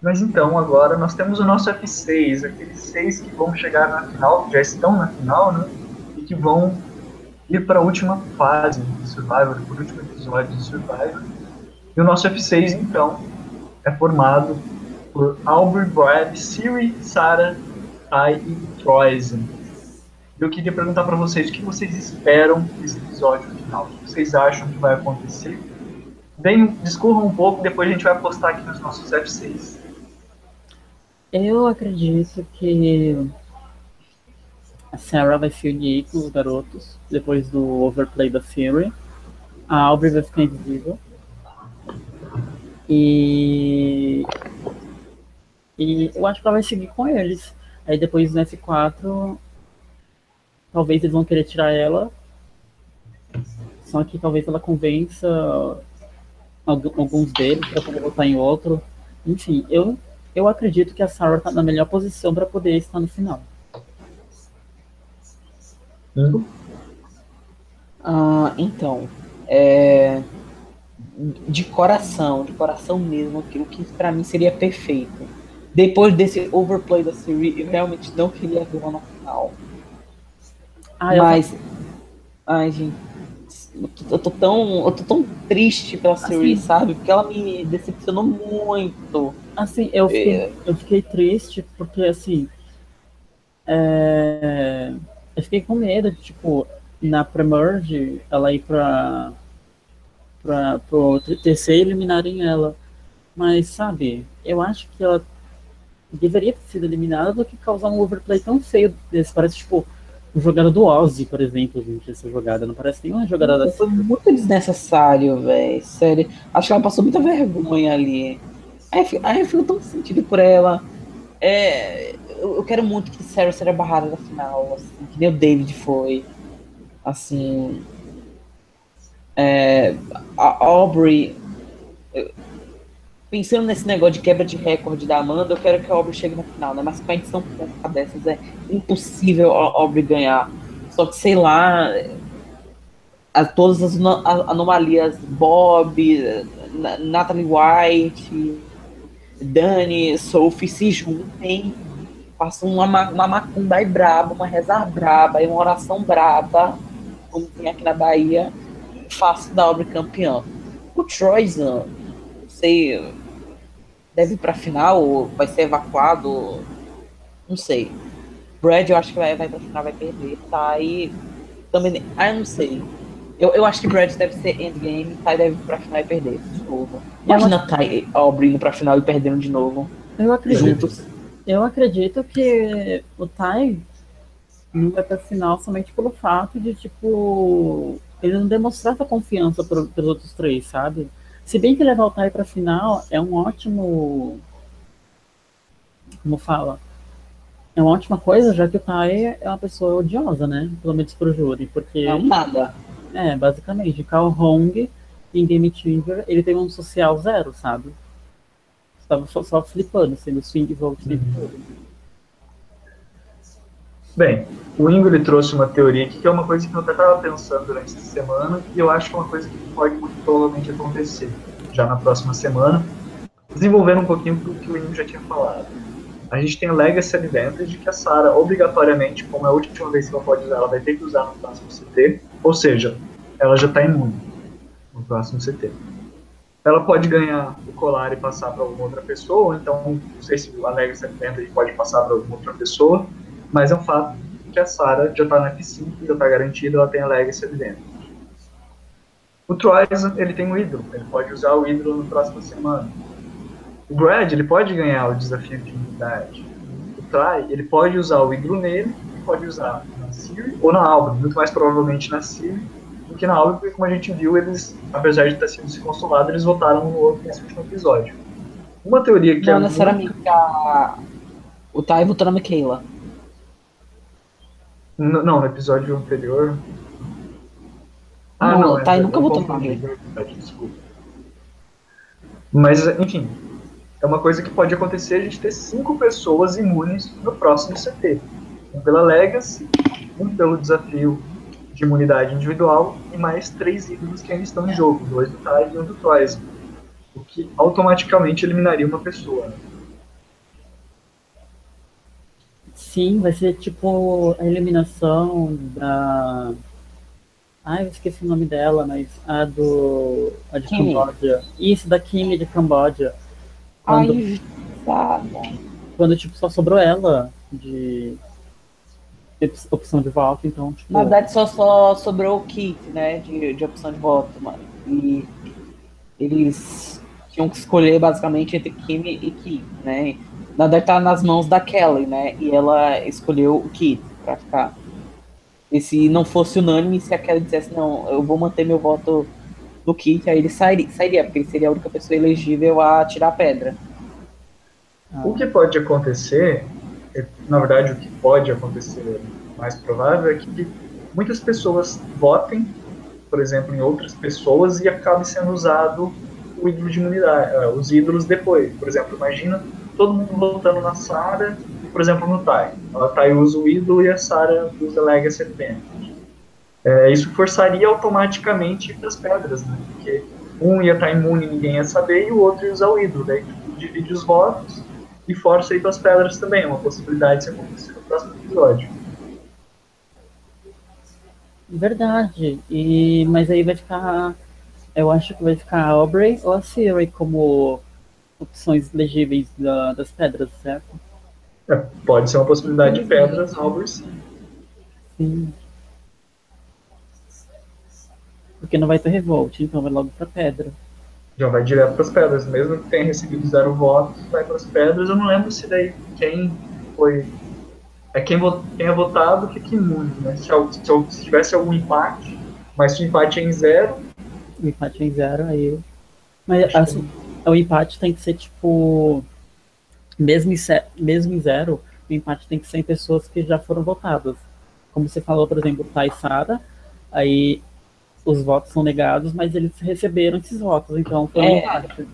[SPEAKER 1] Mas então, agora nós temos o nosso F6, aqueles seis que vão chegar na final, que já estão na final, né? E que vão ir para a última fase de Survivor, para o último episódio de Survivor. E o nosso F6, então, é formado por Albert, Brad, Siri, Sarah, Tai e Troisen. Eu queria perguntar para vocês o que vocês esperam desse episódio final. O que vocês acham que vai acontecer? Bem, discorram um pouco, depois a gente vai postar aqui nos nossos F6.
[SPEAKER 3] Eu acredito que a Sarah vai se unir com os garotos depois do overplay da Fury. A Aubrey vai ficar invisível. E. E eu acho que ela vai seguir com eles. Aí depois no F4, talvez eles vão querer tirar ela. Só que talvez ela convença alguns deles para poder votar em outro. Enfim, eu eu acredito que a Sarah está na melhor posição para poder estar no final.
[SPEAKER 2] Hum? Ah, então, é, de coração, de coração mesmo, aquilo que para mim seria perfeito. Depois desse overplay da série, eu realmente não queria ver uma final. Ah, Mas, eu... ai, gente, eu tô tão, eu tô tão triste pela Siri, assim, sabe? Porque ela me decepcionou muito.
[SPEAKER 3] Assim, eu fiquei, é... eu fiquei triste porque, assim, é... eu fiquei com medo de, tipo, na pre-merge, ela ir pra, pro TC e eliminarem ela. Mas, sabe, eu acho que ela deveria ter sido eliminada do que causar um overplay tão feio desse. Parece, tipo, jogada do Ozzy, por exemplo, gente, essa jogada. Não parece nenhuma jogada da.
[SPEAKER 2] Foi muito desnecessário, velho. Sério. Acho que ela passou muita vergonha ali. Aí, aí eu fico tão sentido por ela. É, eu, eu quero muito que Sarah seja barrada na final, assim, que nem o David foi. Assim. É, a Aubrey pensando nesse negócio de quebra de recorde da Amanda, eu quero que a Aubrey chegue na final, né? Mas com a edição dessas é impossível a Aubrey ganhar. Só que, sei lá, a, todas as anomalias, Bob, Natalie White, Dani, Sophie se juntem, façam uma, uma macumba aí braba, uma reza braba, uma oração braba, como tem aqui na Bahia, e façam da Aubrey campeã. O Troyzan, não sei, deve ir pra final, ou vai ser evacuado, não sei. Brad, eu acho que vai, vai pra final, vai perder, tá? E também, ah, eu não sei. Eu, eu acho que Brad deve ser endgame, Ty deve ir pra final e perder de novo. Imagina eu... Ty Aubrey indo pra final e perdendo de novo.
[SPEAKER 3] Eu acredito. Juntos. Eu acredito que o Ty não vai pra final somente pelo fato de, tipo, ele não demonstrar essa confiança pro, pros outros três, sabe? Se bem que levar o Tai para final é um ótimo. Como fala? É uma ótima coisa, já que o Tai é uma pessoa odiosa, né? Pelo menos pro júri. Porque.
[SPEAKER 2] É um nada.
[SPEAKER 3] É, basicamente. Carl Hong em Game Changer, ele tem um social zero, sabe? Estava só, só flipando, sendo swing vote uhum.
[SPEAKER 1] Bem, o Ingo ele trouxe uma teoria aqui que é uma coisa que eu até estava pensando durante essa semana e eu acho que é uma coisa que pode muito provavelmente acontecer já na próxima semana, desenvolvendo um pouquinho do que o Ingo já tinha falado. A gente tem Legacy Advantage que a Sarah, obrigatoriamente, como é a última vez que ela pode usar, ela vai ter que usar no próximo CT, ou seja, ela já está imune no próximo CT. Ela pode ganhar o colar e passar para alguma outra pessoa, então, não sei se a Legacy Advantage pode passar para alguma outra pessoa, mas é um fato que a Sarah já está na F5, já está garantida, ela tem a Legacy Advantage. O Troyes, ele tem o ídolo, ele pode usar o ídolo na próxima semana. O Brad, ele pode ganhar o desafio de unidade. O Try, ele pode usar o ídolo nele, pode usar na Siri ou na Alba, muito mais provavelmente na Siri do que na Alba, porque como a gente viu, eles, apesar de ter sido se consolado, eles votaram no outro nesse último episódio. Uma teoria que
[SPEAKER 2] Não
[SPEAKER 1] é
[SPEAKER 2] necessariamente
[SPEAKER 1] muito...
[SPEAKER 2] a... o Ty votou na Michaela.
[SPEAKER 1] N- Não, no episódio anterior.
[SPEAKER 2] Não, o
[SPEAKER 1] é,
[SPEAKER 2] Ty
[SPEAKER 1] eu
[SPEAKER 2] nunca votou
[SPEAKER 1] confundi,
[SPEAKER 2] nele.
[SPEAKER 1] verdade, Desculpa. Mas, enfim, é uma coisa que pode acontecer a gente ter cinco pessoas imunes no próximo CT. Um pela Legacy, um pelo desafio de imunidade individual e mais três ídolos que ainda estão em jogo, dois do Ty e um do Toys. O que automaticamente eliminaria uma pessoa. né?
[SPEAKER 3] Sim, vai ser tipo a eliminação da. Ai, eu esqueci o nome dela, mas a do. A de
[SPEAKER 2] Kimi.
[SPEAKER 3] Camboja. Isso, da Kimi de Camboja. Quando,
[SPEAKER 2] Ai, tá.
[SPEAKER 3] quando tipo, só sobrou ela de op- opção de voto, então, tipo.
[SPEAKER 2] Na verdade, só, só sobrou o kit, né, de, de opção de voto, mano. E eles tinham que escolher basicamente entre Kimi e Kit, né? Na verdade, tá nas mãos da Kelly, né? E ela escolheu o Kit pra ficar. E se não fosse unânime, se a Kelly dissesse, não, eu vou manter meu voto no Kit, aí ele sairia, sairia porque ele seria a única pessoa elegível a tirar a pedra.
[SPEAKER 1] O que pode acontecer, é, na verdade, o que pode acontecer mais provável é que muitas pessoas votem, por exemplo, em outras pessoas e acabe sendo usado o ídolo de imunidade, eh, os ídolos depois. Por exemplo, imagina todo mundo votando na Sarah por exemplo, no Tai. A Tai usa o ídolo e a Sarah usa Legacy Advantage. É, isso forçaria automaticamente para as pedras, né? Porque um ia estar imune e ninguém ia saber, e o outro ia usar o ídolo. Daí tipo, divide os votos e força aí para as pedras também. Uma possibilidade de acontecer no próximo episódio.
[SPEAKER 3] Verdade. E, mas aí vai ficar. Eu acho que vai ficar a Aubrey ou a Siri como opções legíveis da- das pedras, certo?
[SPEAKER 1] É, pode ser uma possibilidade de pedras, Albert sim.
[SPEAKER 3] Sim. Porque não vai ter revolt, então vai logo pra pedra.
[SPEAKER 1] Já vai direto para as pedras. Mesmo que tenha recebido zero votos, vai para as pedras. Eu não lembro se daí quem foi. É quem, é votado fica imune, né? Se, se, se tivesse algum empate, mas se o empate é em zero,
[SPEAKER 3] O empate é em zero, aí. Mas assim, o empate tem que ser tipo. Mesmo em, mesmo em zero, o empate tem que ser em pessoas que já foram votadas. Como você falou, por exemplo, Thay e Sara, aí os votos são negados, mas eles receberam esses votos, então foi um
[SPEAKER 2] É.
[SPEAKER 3] empate.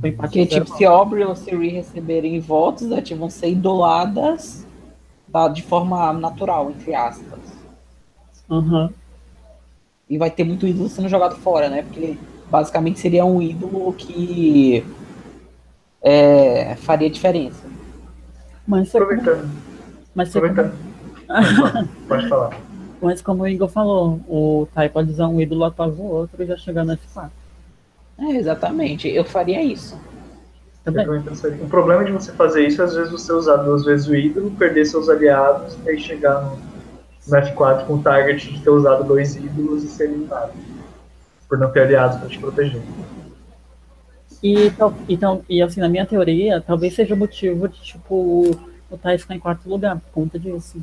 [SPEAKER 3] Foi empate
[SPEAKER 2] Porque, tipo, se Aubrey ou Siri receberem votos, né, tipo, vão ser idoladas tá, de forma natural, entre aspas.
[SPEAKER 3] Aham.
[SPEAKER 2] E vai ter muito ídolo sendo jogado fora, né? Porque basicamente seria um ídolo que é, faria diferença.
[SPEAKER 3] Mas,
[SPEAKER 1] aproveitando.
[SPEAKER 3] mas, foi como-
[SPEAKER 1] aproveitando. Pode falar.
[SPEAKER 3] mas como o Igor falou, o Tai pode usar um ídolo após o outro e já chegar no F4.
[SPEAKER 2] É, exatamente. Eu faria isso.
[SPEAKER 3] Também.
[SPEAKER 1] pensaria. O problema de você fazer isso é às vezes você usar duas vezes o ídolo, perder seus aliados, e aí chegar no, no F4 com o target de ter usado dois ídolos e ser eliminado. Por não ter aliados para te proteger.
[SPEAKER 3] E, então, e assim, na minha teoria, talvez seja o motivo de, tipo, o Tai ficar em quarto lugar, por conta disso.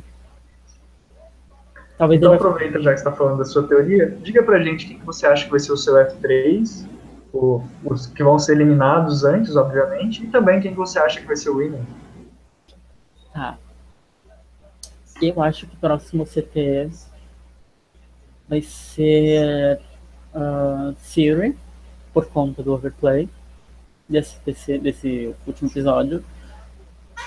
[SPEAKER 3] Talvez
[SPEAKER 1] Então
[SPEAKER 3] vai...
[SPEAKER 1] aproveita já que você está falando da sua teoria, diga pra gente o que que você acha que vai ser o seu F3, o- os que vão ser eliminados antes, obviamente, e também quem que você acha que vai ser o winner.
[SPEAKER 3] Tá. Eu acho que o próximo CT vai ser uh, Siri, por conta do overplay desse, desse, desse último episódio.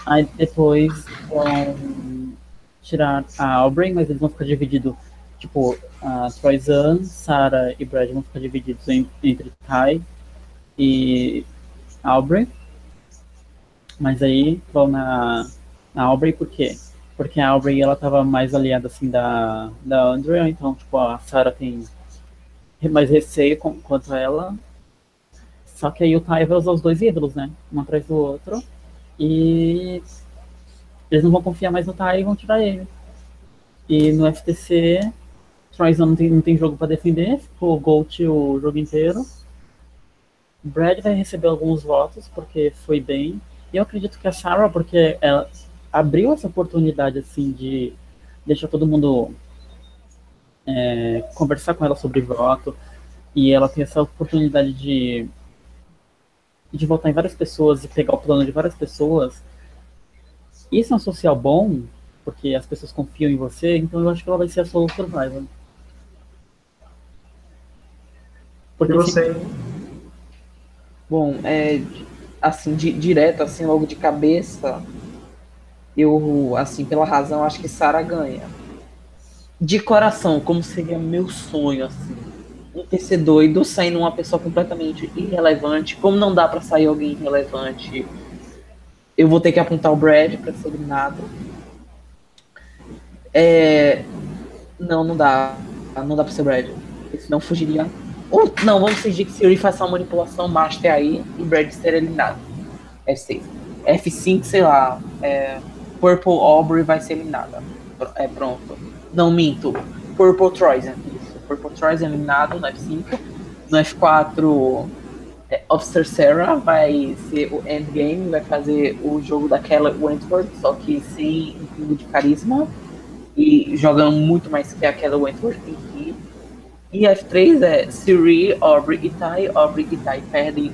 [SPEAKER 3] Aí depois vão tirar a Aubrey, mas eles vão ficar divididos, tipo, a Troyzan, Sarah e Brad vão ficar divididos em, entre Ty e Aubrey. Mas aí vão na, na Aubrey por quê? Porque a Aubrey ela tava mais aliada assim da, da Andrea, então tipo, a Sarah tem mais receio com, contra ela. Só que aí o Ty vai usar os dois ídolos, né? Um atrás do outro. E eles não vão confiar mais no Tai e vão tirar ele. E no FTC, Troyzão não tem, não tem jogo para defender, ficou Gold o jogo inteiro. Brad vai receber alguns votos, porque foi bem. E eu acredito que a Sarah, porque ela abriu essa oportunidade, assim, de deixar todo mundo é, conversar com ela sobre voto. E ela tem essa oportunidade de, de votar em várias pessoas e pegar o plano de várias pessoas isso é um social bom, porque as pessoas confiam em você, então eu acho que ela vai ser a solo survivor.
[SPEAKER 1] Porque você.
[SPEAKER 2] Bom, é, assim, de, direto, assim, logo de cabeça, eu, assim, pela razão, acho que Sara ganha. De coração, como seria meu sonho, assim, um PC doido saindo uma pessoa completamente irrelevante, como não dá para sair alguém irrelevante eu vou ter que apontar o Brad para ser eliminado. É... Não, não dá. Não dá pra ser o Brad. Senão fugiria. Ou, não, vamos fingir que Siri faça uma manipulação master aí e Brad ser eliminado. F6. F5, sei lá. É... Purple Aubrey vai ser eliminada. É pronto. Não minto. Purple Troyzen. Isso. Purple Troyzen eliminado no F5. No F4 é, Officer Sarah vai ser o endgame, vai fazer o jogo daquela Wentworth, só que sem um pingo de carisma e jogando muito mais que aquela Wentworth em si. E F3 é Siri, Aubrey e Ty. Aubrey e Ty perdem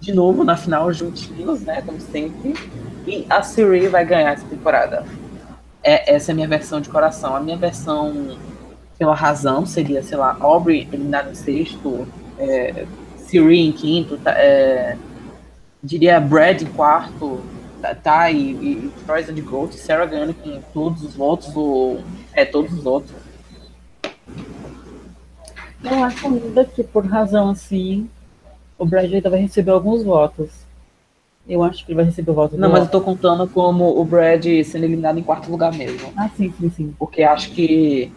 [SPEAKER 2] de novo na final juntinhos, né, como sempre. E a Siri vai ganhar essa temporada. É, essa é a minha versão de coração. A minha versão pela razão seria, sei lá, Aubrey eliminado em sexto, é, Siri em quinto, tá, é, diria Brad em quarto, tá, tá e, e Troyes de Gold, Sarah ganhando com todos os votos, ou é, todos os outros.
[SPEAKER 3] Eu acho ainda que por razão assim, o Brad ainda vai receber alguns votos. Eu acho que ele vai receber o voto.
[SPEAKER 2] Não, mas eu tô contando como o Brad sendo eliminado em quarto lugar mesmo.
[SPEAKER 3] Ah, sim, sim, sim.
[SPEAKER 2] Porque acho que.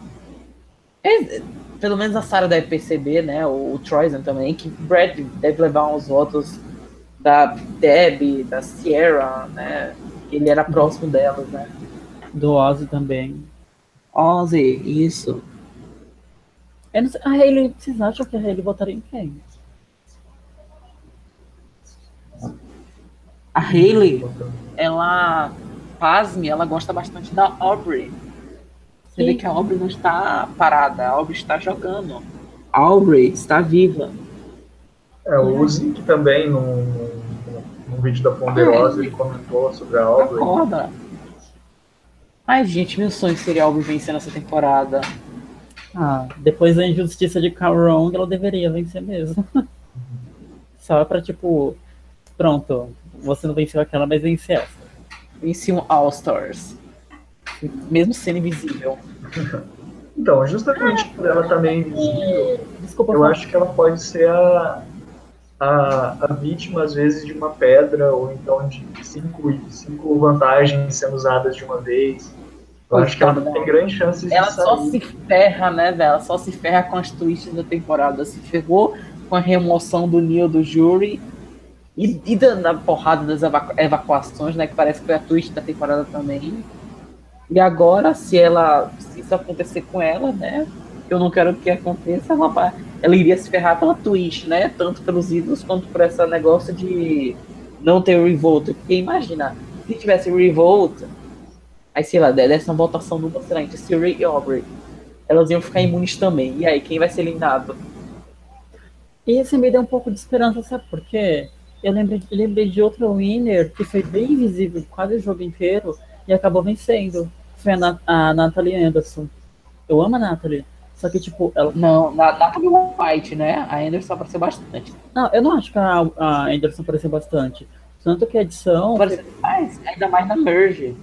[SPEAKER 2] É, pelo menos a Sarah deve perceber, né? O, o Troyzen também, que Brad deve levar uns votos da Deb, da Sierra, né? Ele era próximo delas, né?
[SPEAKER 3] Do Ozzy também.
[SPEAKER 2] Ozzy, isso.
[SPEAKER 3] Eu não sei, a Hayley, vocês acham que a Hayley votaria em quem?
[SPEAKER 2] A Hayley, ela, pasme, ela gosta bastante da Aubrey. Você vê que a Aubrey não está parada, a Aubrey está jogando. A Aubrey está viva.
[SPEAKER 1] É, o Uzi que também no, no, vídeo da Ponderosa é, ele comentou sobre a Aubrey.
[SPEAKER 2] Acorda. Ai, gente, meu sonho seria a Aubrey vencer nessa temporada.
[SPEAKER 3] Ah, depois da injustiça de Carl ela deveria vencer mesmo. Só pra, tipo, pronto, você não venceu aquela, mas venceu essa.
[SPEAKER 2] Venci um All-Stars mesmo sendo invisível.
[SPEAKER 1] Então, justamente por ela também invisível, Desculpa, eu acho que ela pode ser a, a, a, vítima, às vezes, de uma pedra, ou então de cinco, cinco vantagens sendo usadas de uma vez. Eu acho que ela tem grandes chances
[SPEAKER 2] ela
[SPEAKER 1] de
[SPEAKER 2] sair. Ela só se ferra, né, velho? Ela só se ferra com as twists da temporada. Se ferrou com a remoção do Neil do Jury e, e da, porrada das evacuações, né? Que parece que foi a twist da temporada também. E agora, se ela se isso acontecer com ela, né? Eu não quero que aconteça, ela, ela iria se ferrar pela Twitch, né? Tanto pelos ídolos quanto por esse negócio de não ter revolt. Porque imagina, se tivesse revolt, aí sei lá, dessa uma votação dupla, sei lá, entre Siri e Aubrey. Elas iam ficar imunes também. E aí, quem vai ser eliminado?
[SPEAKER 3] E esse me deu um pouco de esperança, sabe por quê? Eu lembrei, lembrei de outro winner que foi bem invisível quase o jogo inteiro e acabou vencendo foi a, Nat a Natalie Anderson. Eu amo a Natalie. Só que, tipo, ela.
[SPEAKER 2] Não, a Natalie White, né? A Anderson apareceu bastante.
[SPEAKER 3] Não, eu não acho que a, a Anderson apareceu bastante. Tanto que a edição.
[SPEAKER 2] Parece mais, ainda mais na Merge.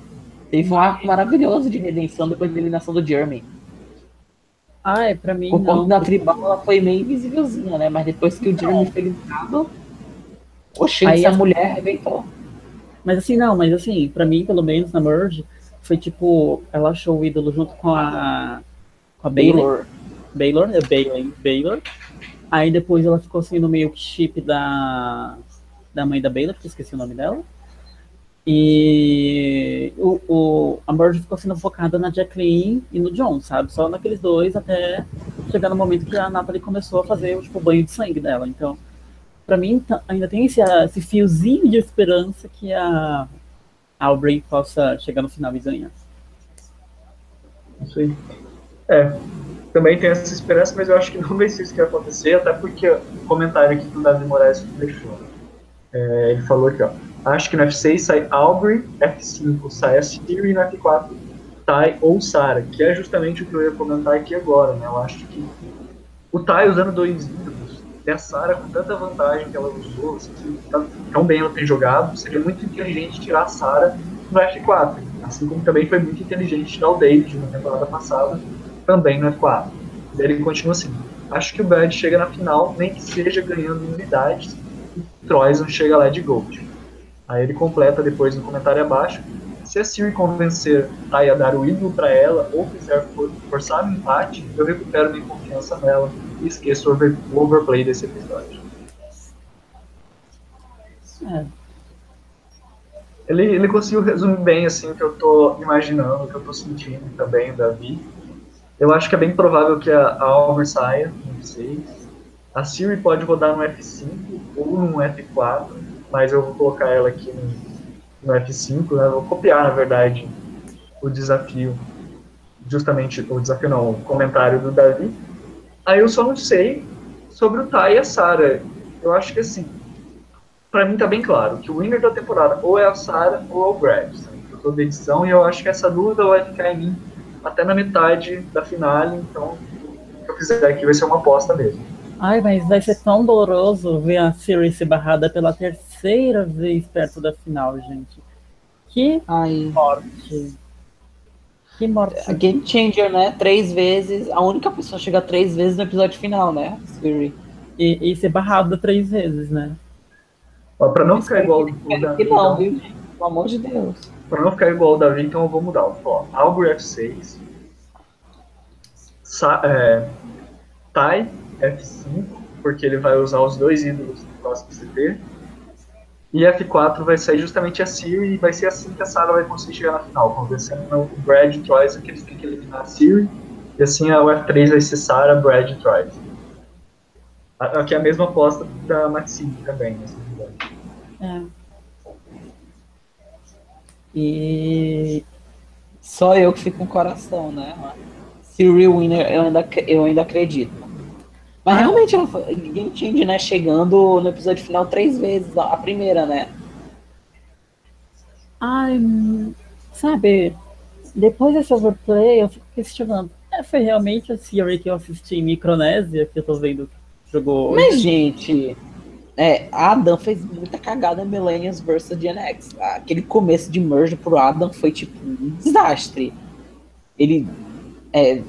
[SPEAKER 2] Teve um arco maravilhoso de redenção depois da eliminação do Jeremy.
[SPEAKER 3] Ah, é pra mim.
[SPEAKER 2] Por conta da tribal, ela foi meio invisívelzinha, né? Mas depois que o Jeremy foi eliminado, oxe,
[SPEAKER 3] Aí a-
[SPEAKER 2] mulher arrebentou.
[SPEAKER 3] Mas assim, não, mas assim, pra mim, pelo menos na Merge, foi tipo, ela achou o ídolo junto com a. Com a Baylor.
[SPEAKER 2] Baylor.
[SPEAKER 3] Baylor, é Baylor, Baylor. Aí depois ela ficou sendo meio que chip da, da mãe da Baylor, que eu esqueci o nome dela. E o, o, a Merge ficou sendo focada na Jacqueline e no John, sabe? Só naqueles dois até chegar no momento que a Natalie começou a fazer tipo, o banho de sangue dela. Então, pra mim, tá- ainda tem esse, esse fiozinho de esperança que a Aubrey possa chegar no final e ganhar.
[SPEAKER 1] Isso aí. É, também tem essa esperança, mas eu acho que não vai ser isso que vai acontecer, até porque o comentário aqui que o Davi Moraes deixou. É, ele falou aqui, ó. Acho que no F6 sai Aubrey, F5 sai a Siri e no F4 Tai ou Sarah, que é justamente o que eu ia comentar aqui agora, né? Eu acho que o Tai usando dois e a Sarah com tanta vantagem que ela usou, assim, que tá- tão bem ela tem jogado, seria muito inteligente tirar a Sarah no F4. Assim como também foi muito inteligente tirar o David na temporada passada, também no F4. Daí ele continua assim. Acho que o Brad chega na final, nem que seja ganhando unidades, e Troyson chega lá de Gold. Aí ele completa depois no comentário abaixo. Se a Siri convencer Tai a dar o ídolo para ela ou quiser for- forçar um empate, eu recupero minha confiança nela e esqueço o over- o overplay desse episódio.
[SPEAKER 3] É,
[SPEAKER 1] Ele, ele conseguiu resumir bem assim o que eu tô imaginando, o que eu tô sentindo também, o Davi. Eu acho que é bem provável que a, a saia no F6. A Siri pode rodar no F5 ou no F4, mas eu vou colocar ela aqui no, no F5, né? Vou copiar, na verdade, o desafio, justamente, o desafio não, o comentário do Davi. Aí eu só não sei sobre o Tai e a Sarah. Eu acho que assim, pra mim tá bem claro que o winner da temporada ou é a Sarah ou é o Brad. sabe? Eu tô da edição e eu acho que essa dúvida vai ficar em mim até na metade da finale, então o que eu fizer aqui vai ser uma aposta mesmo.
[SPEAKER 3] Ai, mas vai ser tão doloroso ver a Siri ser barrada pela terceira vez perto da final, gente. Que
[SPEAKER 2] Ai,
[SPEAKER 3] morte. Que morte.
[SPEAKER 2] a Game Changer, né? Três vezes. A única pessoa a chegar três vezes no episódio final, né? Siri.
[SPEAKER 3] E, e ser barrada três vezes, né?
[SPEAKER 1] Ó, pra não ficar igual o Davi,
[SPEAKER 2] que não,
[SPEAKER 1] então,
[SPEAKER 2] viu, gente? Pelo amor de Deus.
[SPEAKER 1] pra não ficar igual o Davi, então eu vou mudar. Ó, Albert F6, Sa é, Tai F5, porque ele vai usar os dois ídolos do próximo CT. E F4 vai sair justamente a Siri e vai ser assim que a Sarah vai conseguir chegar na final, conversando o Brad e Troyes que eles têm que eliminar a Siri. E assim a UF3 vai ser Sarah, Brad e Troyes. Aqui é a mesma aposta da Maxine também, episódio.
[SPEAKER 3] É. E
[SPEAKER 2] Só eu que fico com o coração, né? Siri Winner, eu ainda, eu ainda acredito. Mas realmente, ela foi- Game Change, né? Chegando no episódio final três vezes. A primeira, né?
[SPEAKER 3] Ai, sabe, depois desse overplay, eu fico questionando. É, foi realmente a Siri que eu assisti em Micronésia, que eu tô vendo que jogou hoje?
[SPEAKER 2] Mas, gente, é, Adam fez muita cagada em Millennials vs Gen X. Aquele começo de merge pro Adam foi tipo um desastre. Ele é,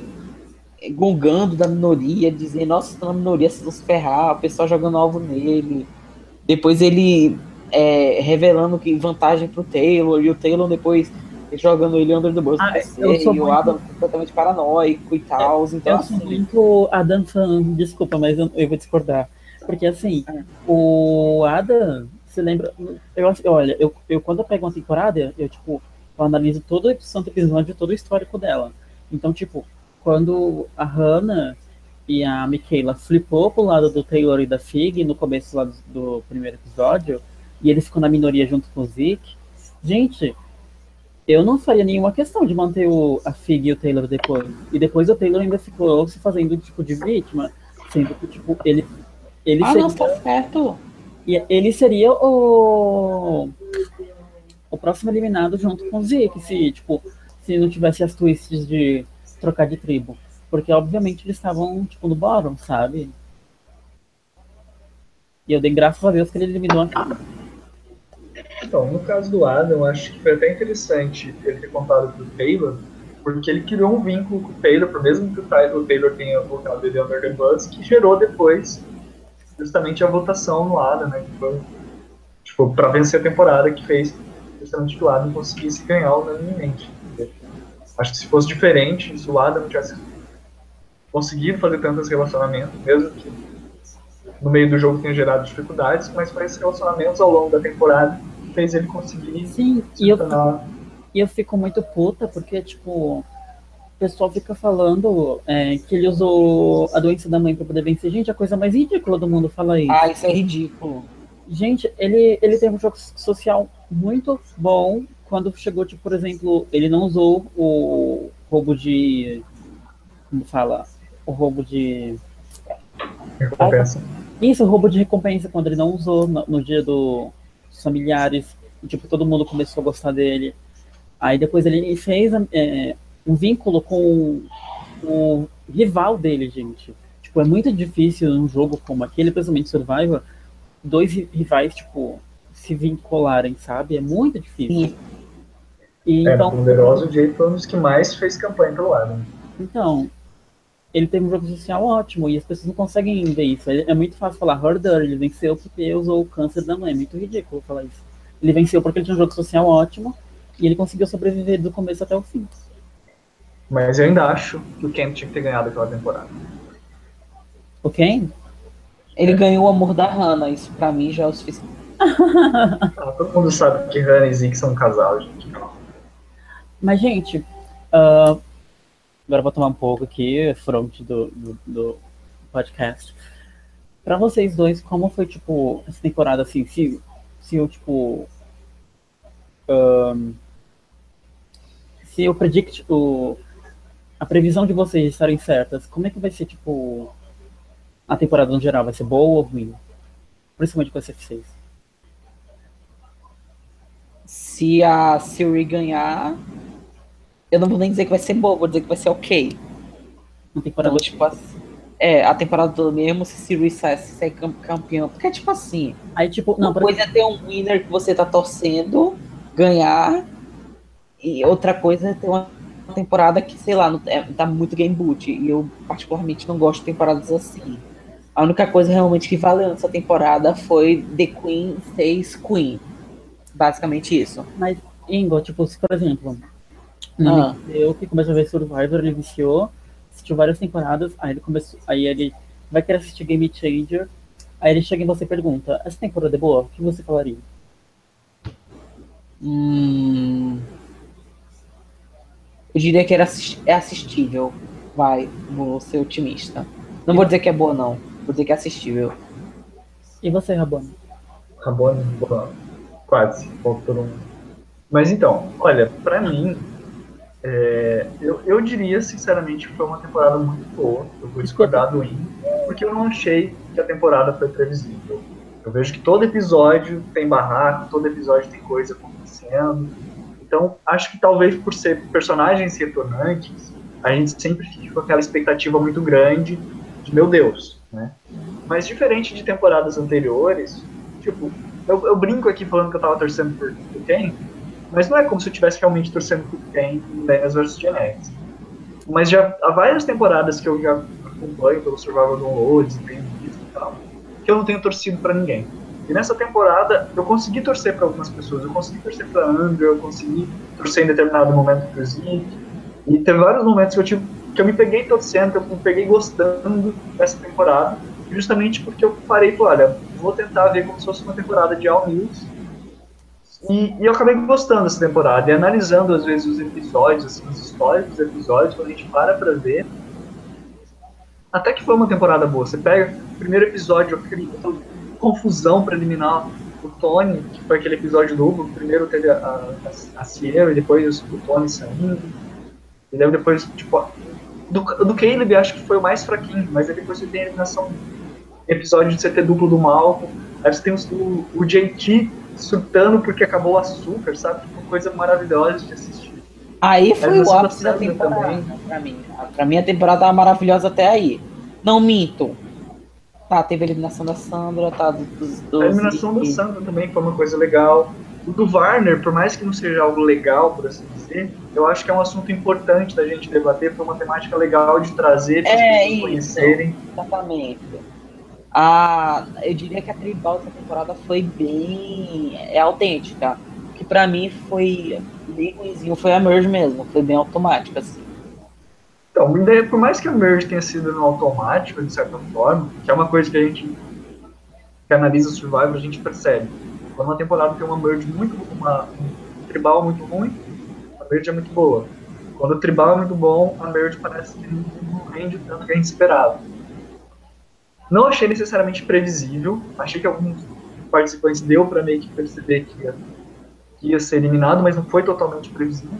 [SPEAKER 2] gongando da minoria, dizendo, nossa, tá na minoria, vocês vão se ferrar, o pessoal jogando alvo nele. Depois ele é, revelando que vantagem pro Taylor, e o Taylor depois jogando ele under the bolso
[SPEAKER 3] Ah,
[SPEAKER 2] PC,
[SPEAKER 3] sou
[SPEAKER 2] e o
[SPEAKER 3] muito-
[SPEAKER 2] Adam completamente paranoico e tal. Então,
[SPEAKER 3] Eu sou
[SPEAKER 2] assim,
[SPEAKER 3] muito Adam fan, desculpa, mas eu, eu vou discordar. Porque assim,
[SPEAKER 2] É.
[SPEAKER 3] o Adam, você lembra? Eu, acho- olha, eu, eu quando eu pego uma temporada, eu tipo, eu analiso todo o santo episódio, todo o histórico dela. Então, tipo, quando a Hannah e a Michaela flipou pro lado do Taylor e da Fig no começo lá do, do primeiro episódio, e ele ficou na minoria junto com o Zeke, gente, eu não faria nenhuma questão de manter o, a Fig e o Taylor depois. E depois o Taylor ainda ficou se fazendo tipo de vítima, sendo que tipo ele ele
[SPEAKER 2] ah,
[SPEAKER 3] seria,
[SPEAKER 2] não, tá certo.
[SPEAKER 3] e ele seria o o próximo eliminado junto com o Zeke, se tipo se não tivesse as twists de trocar de tribo, porque obviamente eles estavam tipo no bottom, sabe? E eu dei graças a Deus que ele eliminou a.
[SPEAKER 1] Então, no caso do Adam, acho que foi até interessante ele ter contado pro Taylor, porque ele criou um vínculo com o Taylor, por mesmo que o Taylor tenha voltado dele Under the Bus, que gerou depois justamente a votação no Adam, né? Que foi, tipo, pra vencer a temporada que fez justamente que o Adam conseguisse ganhar unanimemente. Acho que se fosse diferente, se o Adam tivesse conseguido fazer tantos relacionamentos, mesmo que no meio do jogo tenha gerado dificuldades, mas foi esses relacionamentos ao longo da temporada que fez ele conseguir.
[SPEAKER 3] Sim, e eu, fico, e eu fico muito puta porque, tipo, o pessoal fica falando é, que ele usou a doença da mãe para poder vencer. Gente, a coisa mais ridícula do mundo fala isso.
[SPEAKER 2] Ah, isso é ridículo.
[SPEAKER 3] Gente, ele, ele tem um jogo social muito bom. Quando chegou, tipo, por exemplo, ele não usou o roubo de. Como fala? O roubo de.
[SPEAKER 1] Recompensa.
[SPEAKER 3] Isso, o roubo de recompensa, quando ele não usou no, no dia do, dos familiares. E, tipo, todo mundo começou a gostar dele. Aí depois ele fez é, um vínculo com o rival dele, gente. Tipo, é muito difícil num jogo como aquele, principalmente Survivor, dois rivais, tipo, se vincularem, sabe? É muito difícil.
[SPEAKER 1] E, é, então, o poderoso Jay foi um dos que mais fez campanha pelo lado.
[SPEAKER 3] Então, ele teve um jogo social ótimo e as pessoas não conseguem ver isso. É, é muito fácil falar, Herder, ele venceu porque usou o câncer da mãe. É muito ridículo falar isso. Ele venceu porque ele tinha um jogo social ótimo e ele conseguiu sobreviver do começo até o fim.
[SPEAKER 1] Mas eu ainda acho que o Ken tinha que ter ganhado aquela temporada.
[SPEAKER 3] O Ken?
[SPEAKER 2] Ele ganhou o amor da Hannah, isso pra mim já é o suficiente.
[SPEAKER 1] ah, todo mundo sabe que Hannah e Zeke são um casal, gente.
[SPEAKER 3] Mas, gente, uh, agora vou tomar um pouco aqui, front do, do, do podcast. Pra vocês dois, como foi, tipo, essa temporada, assim, se, se eu, tipo... Um, se eu predict o, a previsão de vocês estarem certas, como é que vai ser, tipo, a temporada no geral vai ser boa ou ruim? Principalmente com esse F6.
[SPEAKER 2] Se a Siri ganhar, eu não vou nem dizer que vai ser boa, vou dizer que vai ser ok.
[SPEAKER 3] A temporada
[SPEAKER 2] então, tipo assim, é, a temporada toda mesmo, se Siri sair, sair campeão. Porque é tipo assim.
[SPEAKER 3] Aí, tipo, não,
[SPEAKER 2] uma coisa é ter um winner que você tá torcendo ganhar. E outra coisa é ter uma temporada que, sei lá, não, é, tá muito game boot. E eu, particularmente, não gosto de temporadas assim. A única coisa realmente que valeu nessa temporada foi The Queen 6 Queen. Basicamente isso.
[SPEAKER 3] Mas, Ingo, tipo, se por exemplo, ah. eu que comecei a ver Survivor, ele viciou, assistiu várias temporadas, aí ele começou. Aí ele vai querer assistir Game Changer. Aí ele chega em você e pergunta, essa temporada é boa? O que você falaria?
[SPEAKER 2] Hum... Eu diria que era assist é assistível. Vai, vou ser otimista. Não vou dizer que é boa, não. Vou dizer que é assistível.
[SPEAKER 3] E você, Rabone?
[SPEAKER 1] Rabone, quase, faltou um. Mas então, olha, pra mim, é, eu, eu diria sinceramente que foi uma temporada muito boa. Eu vou discordar do In, porque eu não achei que a temporada foi previsível. Eu vejo que todo episódio tem barraco, todo episódio tem coisa acontecendo. Então, acho que talvez por ser personagens retornantes, a gente sempre fica com aquela expectativa muito grande de, meu Deus, né? Mas diferente de temporadas anteriores, tipo, eu, eu brinco aqui falando que eu tava torcendo por, por quem, mas não é como se eu estivesse realmente torcendo por quem em Vegas vs Genetics. Mas já há várias temporadas que eu já acompanho pelo Survival Downloads tenho visto e tal, que eu não tenho torcido para ninguém. E nessa temporada eu consegui torcer para algumas pessoas, eu consegui torcer para Andrew, eu consegui torcer em determinado momento para Zeke, e teve vários momentos que eu tive que eu me peguei torcendo, que eu me peguei gostando dessa temporada, justamente porque eu parei e falei, olha, vou tentar ver como se fosse uma temporada de All News. E, e, eu acabei gostando dessa temporada, e analisando às vezes os episódios, assim, as histórias dos episódios, quando a gente para pra ver, até que foi uma temporada boa. Você pega o primeiro episódio, aquele confusão para eliminar o Tony, que foi aquele episódio duplo, primeiro teve a, a, a Sierra e depois o Tony saindo. E depois, tipo, do, do Caleb acho que foi o mais fraquinho, mas aí depois você tem a eliminação episódio de CT duplo do Malcolm, aí você tem o, o JT surtando porque acabou o açúcar, sabe? Uma coisa maravilhosa de assistir.
[SPEAKER 2] Aí foi o ápice da temporada também. pra mim. Pra mim a temporada tava maravilhosa até aí. Não minto. Tá, teve a eliminação da Sandra, tá? Dos,
[SPEAKER 1] dos a eliminação da Sandra também foi uma coisa legal. O do Warner, por mais que não seja algo legal, por assim dizer, eu acho que é um assunto importante da gente debater, foi uma temática legal de trazer, para
[SPEAKER 2] É
[SPEAKER 1] as pessoas
[SPEAKER 2] isso.
[SPEAKER 1] conhecerem.
[SPEAKER 2] Exatamente. A, eu diria que a tribal dessa temporada foi bem. é autêntica. Que pra mim foi bem ruimzinho, foi a merge mesmo, foi bem automática, assim.
[SPEAKER 1] Então, por mais que a merge tenha sido no automático, de certa forma, que é uma coisa que a gente que analisa o Survivor, a gente percebe. Quando uma temporada tem uma merge muito uma um tribal muito ruim, a merge é muito boa. Quando o tribal é muito bom, a merge parece que não rende tanto que a gente esperava. Não achei necessariamente previsível, achei que alguns participantes deu para meio que perceber que ia, que ia ser eliminado, mas não foi totalmente previsível.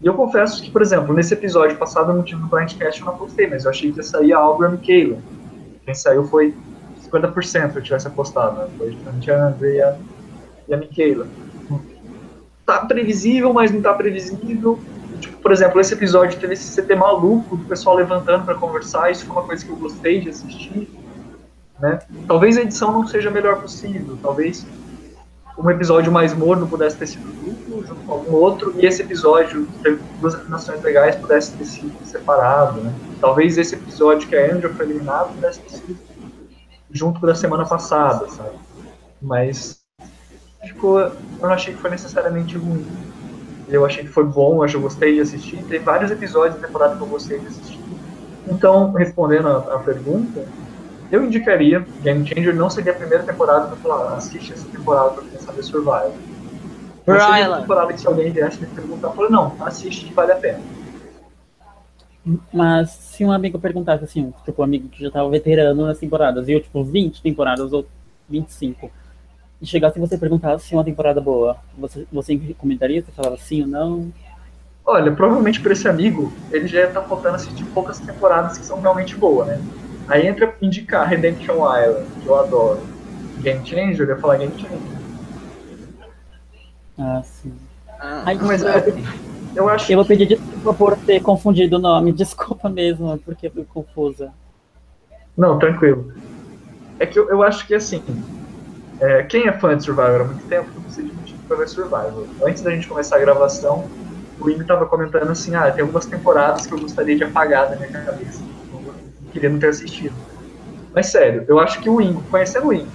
[SPEAKER 1] E eu confesso que, por exemplo, nesse episódio passado no time do Blindcast eu não apostei, mas eu achei que ia sair a Albram e Kayla. Quem saiu foi 50% se eu tivesse apostado, né? Foi justamente a Andrea e a, e a Michaela. Tá previsível, mas não tá previsível. Tipo, por exemplo, esse episódio teve esse CT maluco do pessoal levantando para conversar, isso foi uma coisa que eu gostei de assistir. Né? Talvez a edição não seja a melhor possível, talvez um episódio mais morno pudesse ter sido duplo junto com algum outro, e esse episódio que teve duas eliminações legais pudesse ter sido separado, né? Talvez esse episódio que a Andrew foi eliminado pudesse ter sido junto com da semana passada, sabe? Mas ficou, eu não achei que foi necessariamente ruim. Eu achei que foi bom, eu gostei de assistir. Tem vários episódios da temporada que eu gostei de assistir. Então, respondendo a, a pergunta, eu indicaria Game Changer não seria a primeira temporada que eu falar, assiste essa temporada pra quem saber Survival. Não seria a temporada que se alguém viesse me perguntar, eu falei, não, assiste que vale a pena.
[SPEAKER 3] Mas se um amigo perguntasse assim, tipo, um amigo que já tava veterano nas temporadas, e eu, tipo, 20 temporadas ou 25, e chegasse e você perguntasse se é uma temporada boa, você, você comentaria? Você falava sim ou não?
[SPEAKER 1] Olha, provavelmente para esse amigo, ele já tá faltando assistir poucas temporadas que são realmente boas, né? Aí entra indicar Redemption Island, que eu adoro. Game Changer, eu ia falar Game Changer.
[SPEAKER 3] Ah, sim.
[SPEAKER 2] ah,
[SPEAKER 3] Ai,
[SPEAKER 1] Mas
[SPEAKER 3] desculpa.
[SPEAKER 1] eu acho
[SPEAKER 3] Eu vou pedir desculpa por ter confundido o nome, desculpa mesmo, porque eu fui confusa.
[SPEAKER 1] Não, tranquilo. É que eu, eu acho que assim, é, quem é fã de Survivor há muito tempo não precisa de motivo pra Survivor. Antes da gente começar a gravação, o Amy tava comentando assim, ah, tem algumas temporadas que eu gostaria de apagar da minha cabeça. Eu queria não ter assistido. Mas sério, eu acho que o Ingo, conhecendo o Ingo,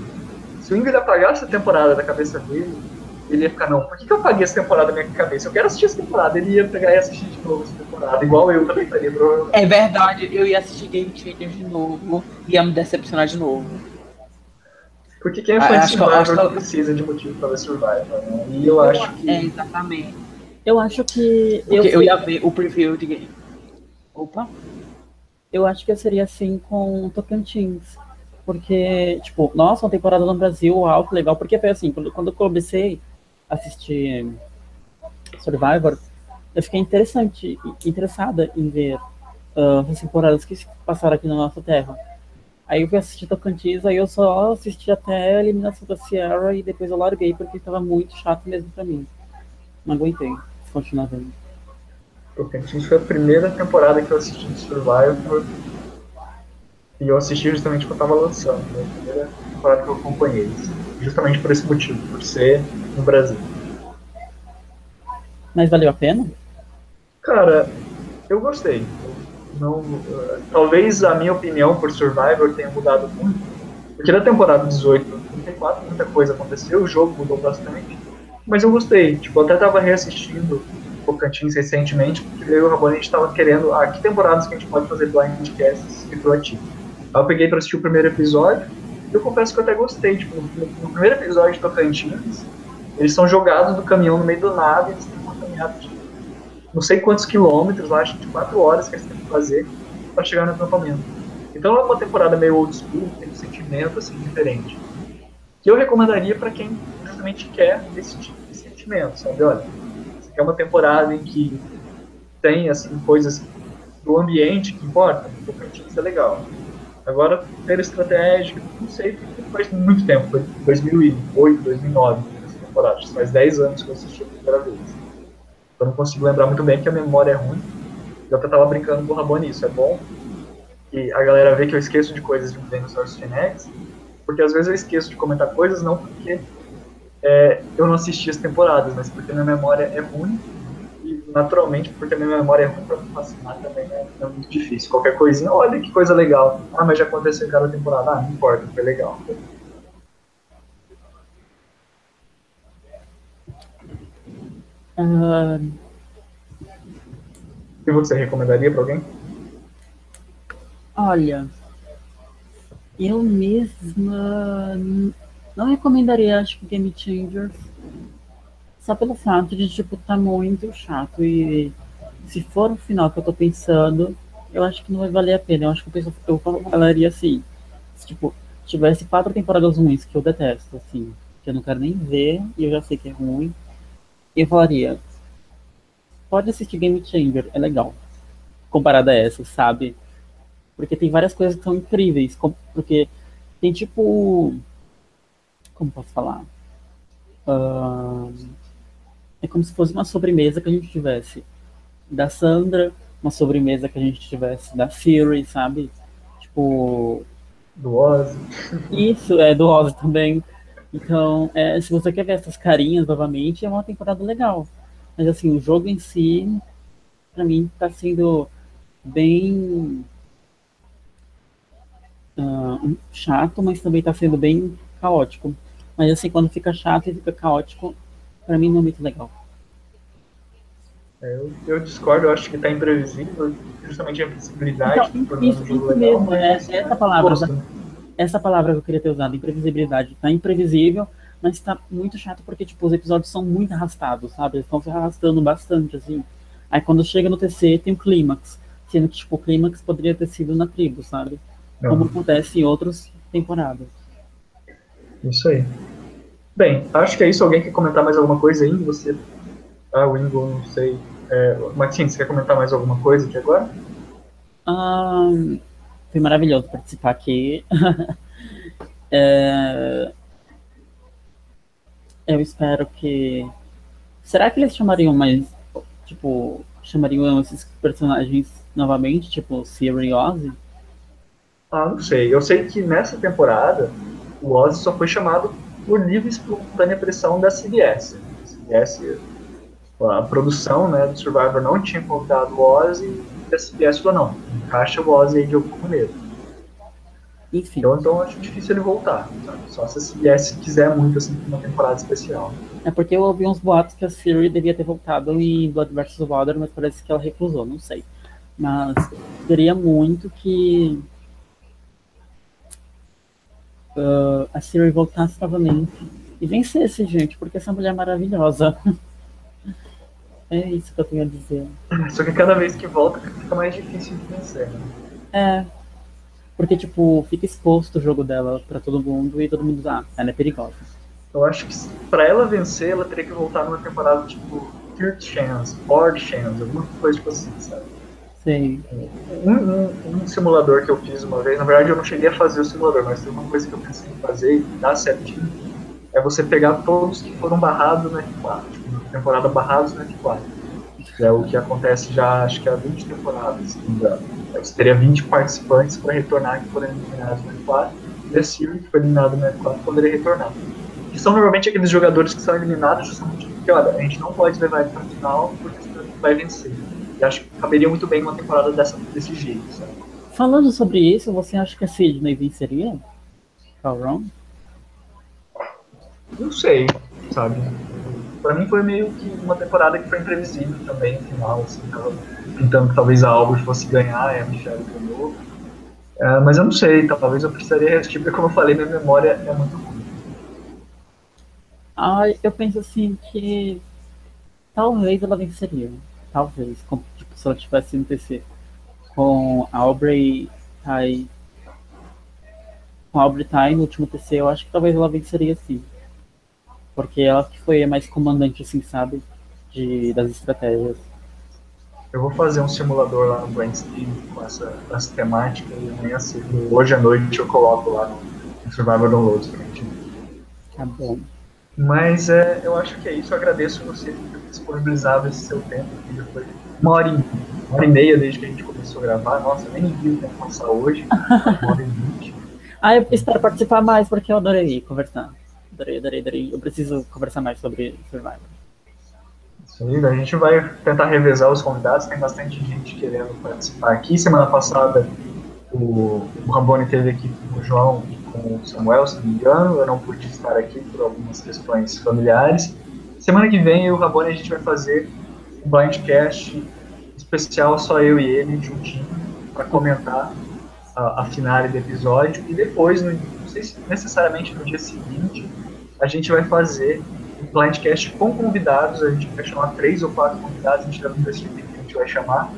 [SPEAKER 1] se o Ingo ele apagasse a temporada da cabeça dele, ele ia ficar, não, por que, que eu apaguei essa temporada da minha cabeça? Eu quero assistir essa temporada. Ele ia pegar e assistir de novo essa temporada, igual eu também faria, provavelmente.
[SPEAKER 2] É verdade, eu ia assistir Game Changer de novo ia me decepcionar de novo.
[SPEAKER 1] Porque quem é
[SPEAKER 2] Ah,
[SPEAKER 1] fã de Survivor
[SPEAKER 2] que
[SPEAKER 1] precisa de motivo pra ver Survivor, né? E eu acho que.
[SPEAKER 2] É, exatamente.
[SPEAKER 3] Eu acho que.
[SPEAKER 2] Porque
[SPEAKER 3] Eu,
[SPEAKER 2] eu ia ver o preview de game. Opa!
[SPEAKER 3] eu acho que eu seria assim com Tocantins. Porque, tipo, nossa, uma temporada no Brasil, uau, que legal. Porque foi assim, quando, quando eu comecei a assistir Survivor, eu fiquei interessante, interessada em ver ah, as temporadas que se passaram aqui na nossa terra. Aí eu fui assistir Tocantins, aí eu só assisti até a eliminação da Sierra e depois eu larguei porque estava muito chato mesmo pra mim. Não aguentei continuar vendo.
[SPEAKER 1] Tocantins foi a primeira temporada que eu assisti de Survivor. E eu assisti justamente quando tava lançando. Foi a primeira temporada que eu acompanhei. Justamente por esse motivo, por ser no Brasil.
[SPEAKER 3] Mas valeu a pena?
[SPEAKER 1] Cara, eu gostei. Não, eh, talvez a minha opinião por Survivor tenha mudado muito. Porque na temporada 18 34 muita coisa aconteceu, o jogo mudou bastante. Mas eu gostei. Tipo, eu até tava reassistindo Tocantins recentemente, porque eu e o Rabone a gente tava querendo. Ah, que temporadas que a gente pode fazer blindcasts retroativos? Aí eu peguei pra assistir o primeiro episódio e eu confesso que eu até gostei. Tipo, no, no primeiro episódio de Tocantins, eles são jogados do caminhão no meio do nada e eles têm uma caminhada de não sei quantos quilômetros, lá, acho que quatro horas que eles têm que fazer para chegar no acampamento. Então é uma temporada meio old school, tem um sentimento assim diferente. Que eu recomendaria para quem justamente quer esse tipo de sentimento, sabe? Olha, você quer uma temporada em que tem assim coisas do ambiente que importa, o Tocantins é legal. Agora, ter estratégica, não sei, faz muito tempo, foi 2008, 2009, essa temporada, faz 10 anos que eu assisti a primeira vez. Eu não consigo lembrar muito bem que a memória é ruim. Eu até tava brincando com o Rabone isso. É bom que a galera vê que eu esqueço de coisas de no Source Genetics, porque às vezes eu esqueço de comentar coisas não porque é, eu não assisti as temporadas, mas porque minha memória é ruim e naturalmente porque minha memória é ruim para me fascinar também é, é, muito difícil. Qualquer coisinha, olha que coisa legal. Ah, mas já aconteceu em cada temporada. Ah, não importa, foi legal.
[SPEAKER 3] Uh...
[SPEAKER 1] E você recomendaria para alguém?
[SPEAKER 3] Olha, eu mesma não recomendaria, acho que Game Changers, só pelo fato de, tipo, tá muito chato e se for o final que eu tô pensando, eu acho que não vai valer a pena. Eu acho que eu, penso, eu falaria assim, se, tipo, tivesse quatro temporadas ruins que eu detesto, assim, que eu não quero nem ver e eu já sei que é ruim, eu falaria, pode assistir Game Changer, é legal. Comparado a essa, sabe? Porque tem várias coisas que são incríveis. Porque tem tipo. Como posso falar? Uh, é como se fosse uma sobremesa que a gente tivesse da Sandra, uma sobremesa que a gente tivesse da Fury, sabe? Tipo.
[SPEAKER 1] Do Ozzy.
[SPEAKER 3] Isso, é, do Ozzy também. Então, é, se você quer ver essas carinhas novamente, é uma temporada legal. Mas assim, o jogo em si, pra mim, tá sendo bem uh, chato, mas também está sendo bem caótico. Mas assim, quando fica chato e fica caótico, para mim não é muito legal.
[SPEAKER 1] É, eu, eu, discordo, eu acho que está imprevisível, justamente a imprevisibilidade.
[SPEAKER 3] Então, isso, isso legal, mesmo, é, essa palavra. Essa palavra que eu queria ter usado, imprevisibilidade. Está imprevisível, mas está muito chato porque tipo, os episódios são muito arrastados, sabe? Eles estão se arrastando bastante, assim. Aí quando chega no TC tem o clímax, sendo que tipo, o clímax poderia ter sido na tribo, sabe? Como acontece em outras temporadas.
[SPEAKER 1] Isso aí. Bem, acho que é isso. Alguém quer comentar mais alguma coisa aí? Você. Ah, o Ingo, não sei. É, Martins, você quer comentar mais alguma coisa aqui agora?
[SPEAKER 3] Ah, foi maravilhoso participar aqui. é, eu espero que. Será que eles chamariam mais. Tipo, chamariam esses personagens novamente, tipo Siri e Ozzy?
[SPEAKER 1] Ah, não sei. Eu sei que nessa temporada o Ozzy só foi chamado por livre e espontânea pressão da CBS. CBS, a produção né, do Survivor não tinha convidado o Ozzy a CBS falou, não, encaixa o Ozzy aí de alguma maneira. Enfim. Então, então acho difícil ele voltar. Sabe? Só se a CBS quiser muito assim uma temporada especial.
[SPEAKER 3] É porque eu ouvi uns boatos que a Siri devia ter voltado em Blood vs. Water, mas parece que ela recusou, não sei. Mas queria muito que uh, a Siri voltasse novamente e vencesse, gente, porque essa mulher é maravilhosa. é isso que eu tenho a dizer.
[SPEAKER 1] Só que cada vez que volta fica mais difícil de vencer, né?
[SPEAKER 3] É. Porque, tipo, fica exposto o jogo dela pra todo mundo e todo mundo, ah, ela é perigosa.
[SPEAKER 1] Eu acho que pra ela vencer, ela teria que voltar numa temporada, tipo, third chance, fourth chance, alguma coisa tipo assim, sabe?
[SPEAKER 3] Sim.
[SPEAKER 1] Um, um, um, simulador que eu fiz uma vez, na verdade eu não cheguei a fazer o simulador, mas tem uma coisa que eu pensei em fazer e dá certinho, é você pegar todos que foram barrados no F4, tipo, na temporada barrados no F4. Que é o que acontece já, acho que há 20 temporadas, se não me engano. Você teria 20 participantes para retornar que foram eliminados no F4, e a Siri, que foi eliminado no F4, poderia retornar. Que são normalmente aqueles jogadores que são eliminados justamente porque, olha, a gente não pode levar ele para a final porque senão ele vai vencer. E acho que caberia muito bem uma temporada dessa, desse jeito, sabe?
[SPEAKER 3] Falando sobre isso, você acha que a Sidney venceria? Calron?
[SPEAKER 1] Não sei, sabe? Pra mim foi meio que uma temporada que foi imprevisível também, no final, assim, tava pintando que talvez a Albert fosse ganhar, e a Michelle ganhou. É, mas eu não sei, talvez eu precisaria reassistir, porque como eu falei, minha memória é muito ruim.
[SPEAKER 3] Ah, eu penso assim que talvez ela venceria talvez, como, tipo, se ela tivesse no TC com a Aubrey Tai. Com a Aubrey Tai no último TC, eu acho que talvez ela venceria sim. Porque ela que foi a mais comandante, assim, sabe? De, das estratégias.
[SPEAKER 1] Eu vou fazer um simulador lá no Brainstorm com essa, essa temática e amanhã cedo, hoje à noite eu coloco lá no, Survivor Downloads pra gente.
[SPEAKER 3] Tá bom.
[SPEAKER 1] Mas é, eu acho que é isso. Eu agradeço você por ter disponibilizado esse seu tempo. Já foi uma hora, e, uma hora e meia desde que a gente começou a gravar. Nossa, nem vi o tempo passar hoje. Uma hora e vinte.
[SPEAKER 3] Ah, eu espero participar mais porque eu adorei conversar. Adorei, adorei, adorei. Eu preciso conversar mais sobre Survivor.
[SPEAKER 1] Isso aí, a gente vai tentar revezar os convidados, tem bastante gente querendo participar aqui. Semana passada o, o Ramboni teve aqui com o João e com o Samuel, se não me engano. Eu não pude estar aqui por algumas questões familiares. Semana que vem, eu o Ramboni, a gente vai fazer um blindcast especial, só eu e ele, juntinho, para comentar a, a finale do episódio. E depois, não sei se necessariamente no dia seguinte, a gente vai fazer um blindcast com convidados. A gente vai chamar três ou quatro convidados, a gente ainda não decidiu quem a gente vai chamar.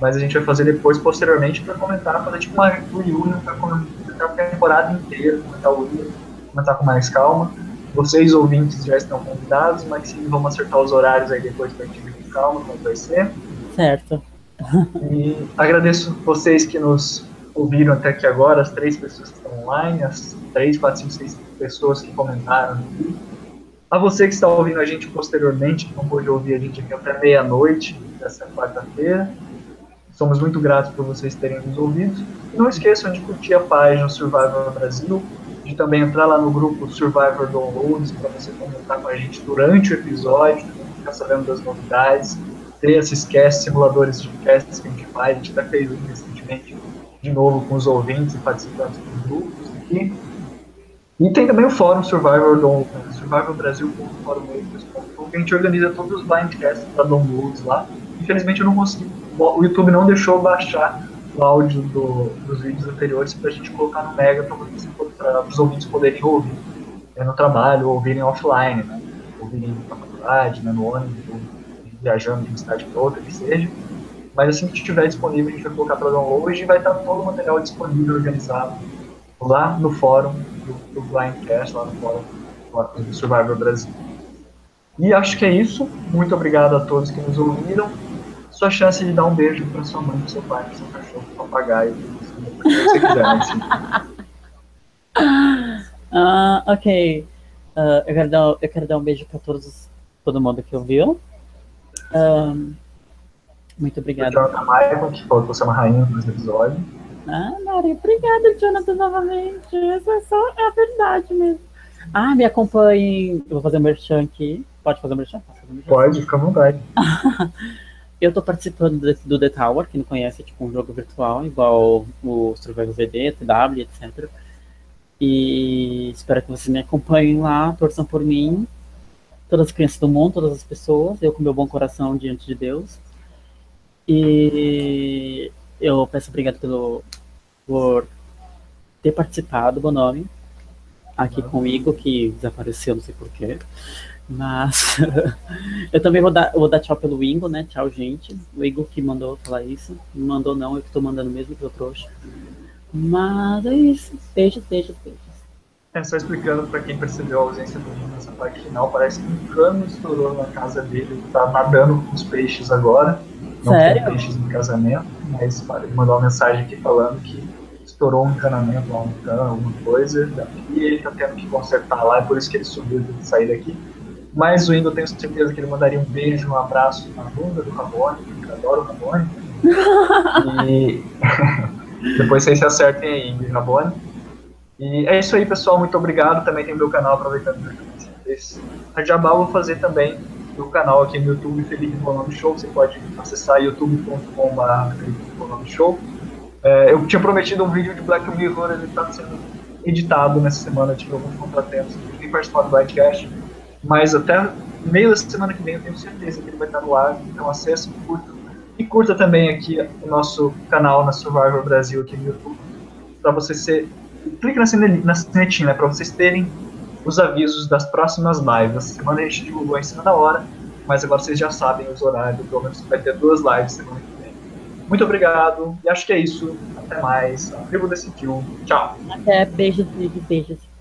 [SPEAKER 1] Mas a gente vai fazer depois, posteriormente, para comentar, fazer tipo uma reunião para comentar a temporada inteira, comentar o livro, comentar com mais calma. Vocês, ouvintes, já estão convidados, mas sim, vamos acertar os horários aí depois para a gente ver com calma como vai ser.
[SPEAKER 3] Certo.
[SPEAKER 1] E agradeço vocês que nos ouviram até aqui agora, as três pessoas que estão online, as três, quatro, cinco, seis pessoas que comentaram. A você que está ouvindo a gente posteriormente, que não pôde ouvir a gente aqui até meia-noite dessa quarta-feira. Somos muito gratos por vocês terem nos ouvido. E não esqueçam de curtir a página Survivor Brasil, de também entrar lá no grupo Survivor Downloads para você comentar com a gente durante o episódio, ficar sabendo das novidades, ter esses casts, simuladores de casts que a gente faz. A gente até fez um recentemente de novo com os ouvintes e participantes dos grupos aqui. E tem também o fórum Survivor, do, survivorbrasil.fórummakers.com, que a gente organiza todos os blindcasts para downloads lá. Infelizmente eu não consegui, o YouTube não deixou baixar o áudio do, dos vídeos anteriores para a gente colocar no Mega para os ouvintes poderem ouvir é, no trabalho, ouvirem offline, né? ouvirem na faculdade, né, no ônibus, viajando de uma cidade para outra, que seja. Mas assim que estiver disponível, a gente vai colocar para download e vai estar todo o material disponível, organizado lá no fórum do, do Blindcast, lá no fórum do Survivor Brasil. E acho que é isso. Muito obrigado a todos que nos ouviram. Sua chance de dar um beijo para sua mãe, para seu pai, para seu cachorro, para papagaio, o que você quiser. Assim.
[SPEAKER 3] Ok. Uh, eu, quero dar, eu quero dar um beijo para todos, todo mundo que ouviu. Um, muito obrigado.
[SPEAKER 1] Jonathan Maicon, que falou que você é uma rainha dos episódios.
[SPEAKER 3] Ah, Maria, obrigada, Jonathan, novamente. Essa é só a verdade mesmo. Ah, me acompanhe. Eu vou fazer um merchan aqui. Pode fazer um merchan? Fazer um
[SPEAKER 1] merchan? Pode, fica à vontade.
[SPEAKER 3] eu tô participando do, The Tower, que não conhece, é tipo um jogo virtual, igual o Survival VD, TW, etc. E espero que vocês me acompanhem lá, torçam por mim todas as crianças do mundo, todas as pessoas, eu com meu bom coração diante de Deus. E eu peço obrigado pelo, por ter participado, Bonomi, aqui com o Igor, que desapareceu, não sei porquê. Mas eu também vou dar, vou dar tchau pelo Ingo, né? Tchau, gente. O Igor que mandou falar isso. Não mandou não, eu que tô mandando mesmo, que eu trouxe. Mas é isso. Beijos, beijos, beijos.
[SPEAKER 1] É, só explicando para quem percebeu a ausência do Jim nessa parte final, parece que um cano estourou na casa dele, ele tá nadando com os peixes agora. Não
[SPEAKER 3] Sério?
[SPEAKER 1] tem peixes no casamento, mas ele mandou uma mensagem aqui falando que estourou um encanamento lá, um cano, alguma coisa, e ele tá tendo que consertar lá, é por isso que ele subiu de sair daqui. Mas o Ingo, eu tenho certeza que ele mandaria um beijo, um abraço na bunda do Rabone, que eu adoro o Rabone. e depois vocês se acertem aí, Ingo e Rabone. E é isso aí, pessoal. Muito obrigado. Também tem meu canal, aproveitando esse a Jabá, eu vou fazer também no canal aqui no YouTube, Felipe Bonome Show. Você pode acessar youtube.com.br Felipe Show. É, eu tinha prometido um vídeo de Black Mirror, ele está sendo editado nessa semana, tive alguns contratempos, nem participar do podcast, mas até meio da semana que vem eu tenho certeza que ele vai estar no ar, então acesse, curta. E curta também aqui o nosso canal na Survivor Brasil aqui no YouTube, para você ser clique na sinetinha, né, para vocês terem os avisos das próximas lives. Essa semana a gente divulgou em cima da hora, mas agora vocês já sabem os horários, pelo menos vai ter duas lives semana que vem. Muito obrigado, e acho que é isso. Até mais. A tribo decidiu. Tchau.
[SPEAKER 3] Até, beijos, beijos, beijos.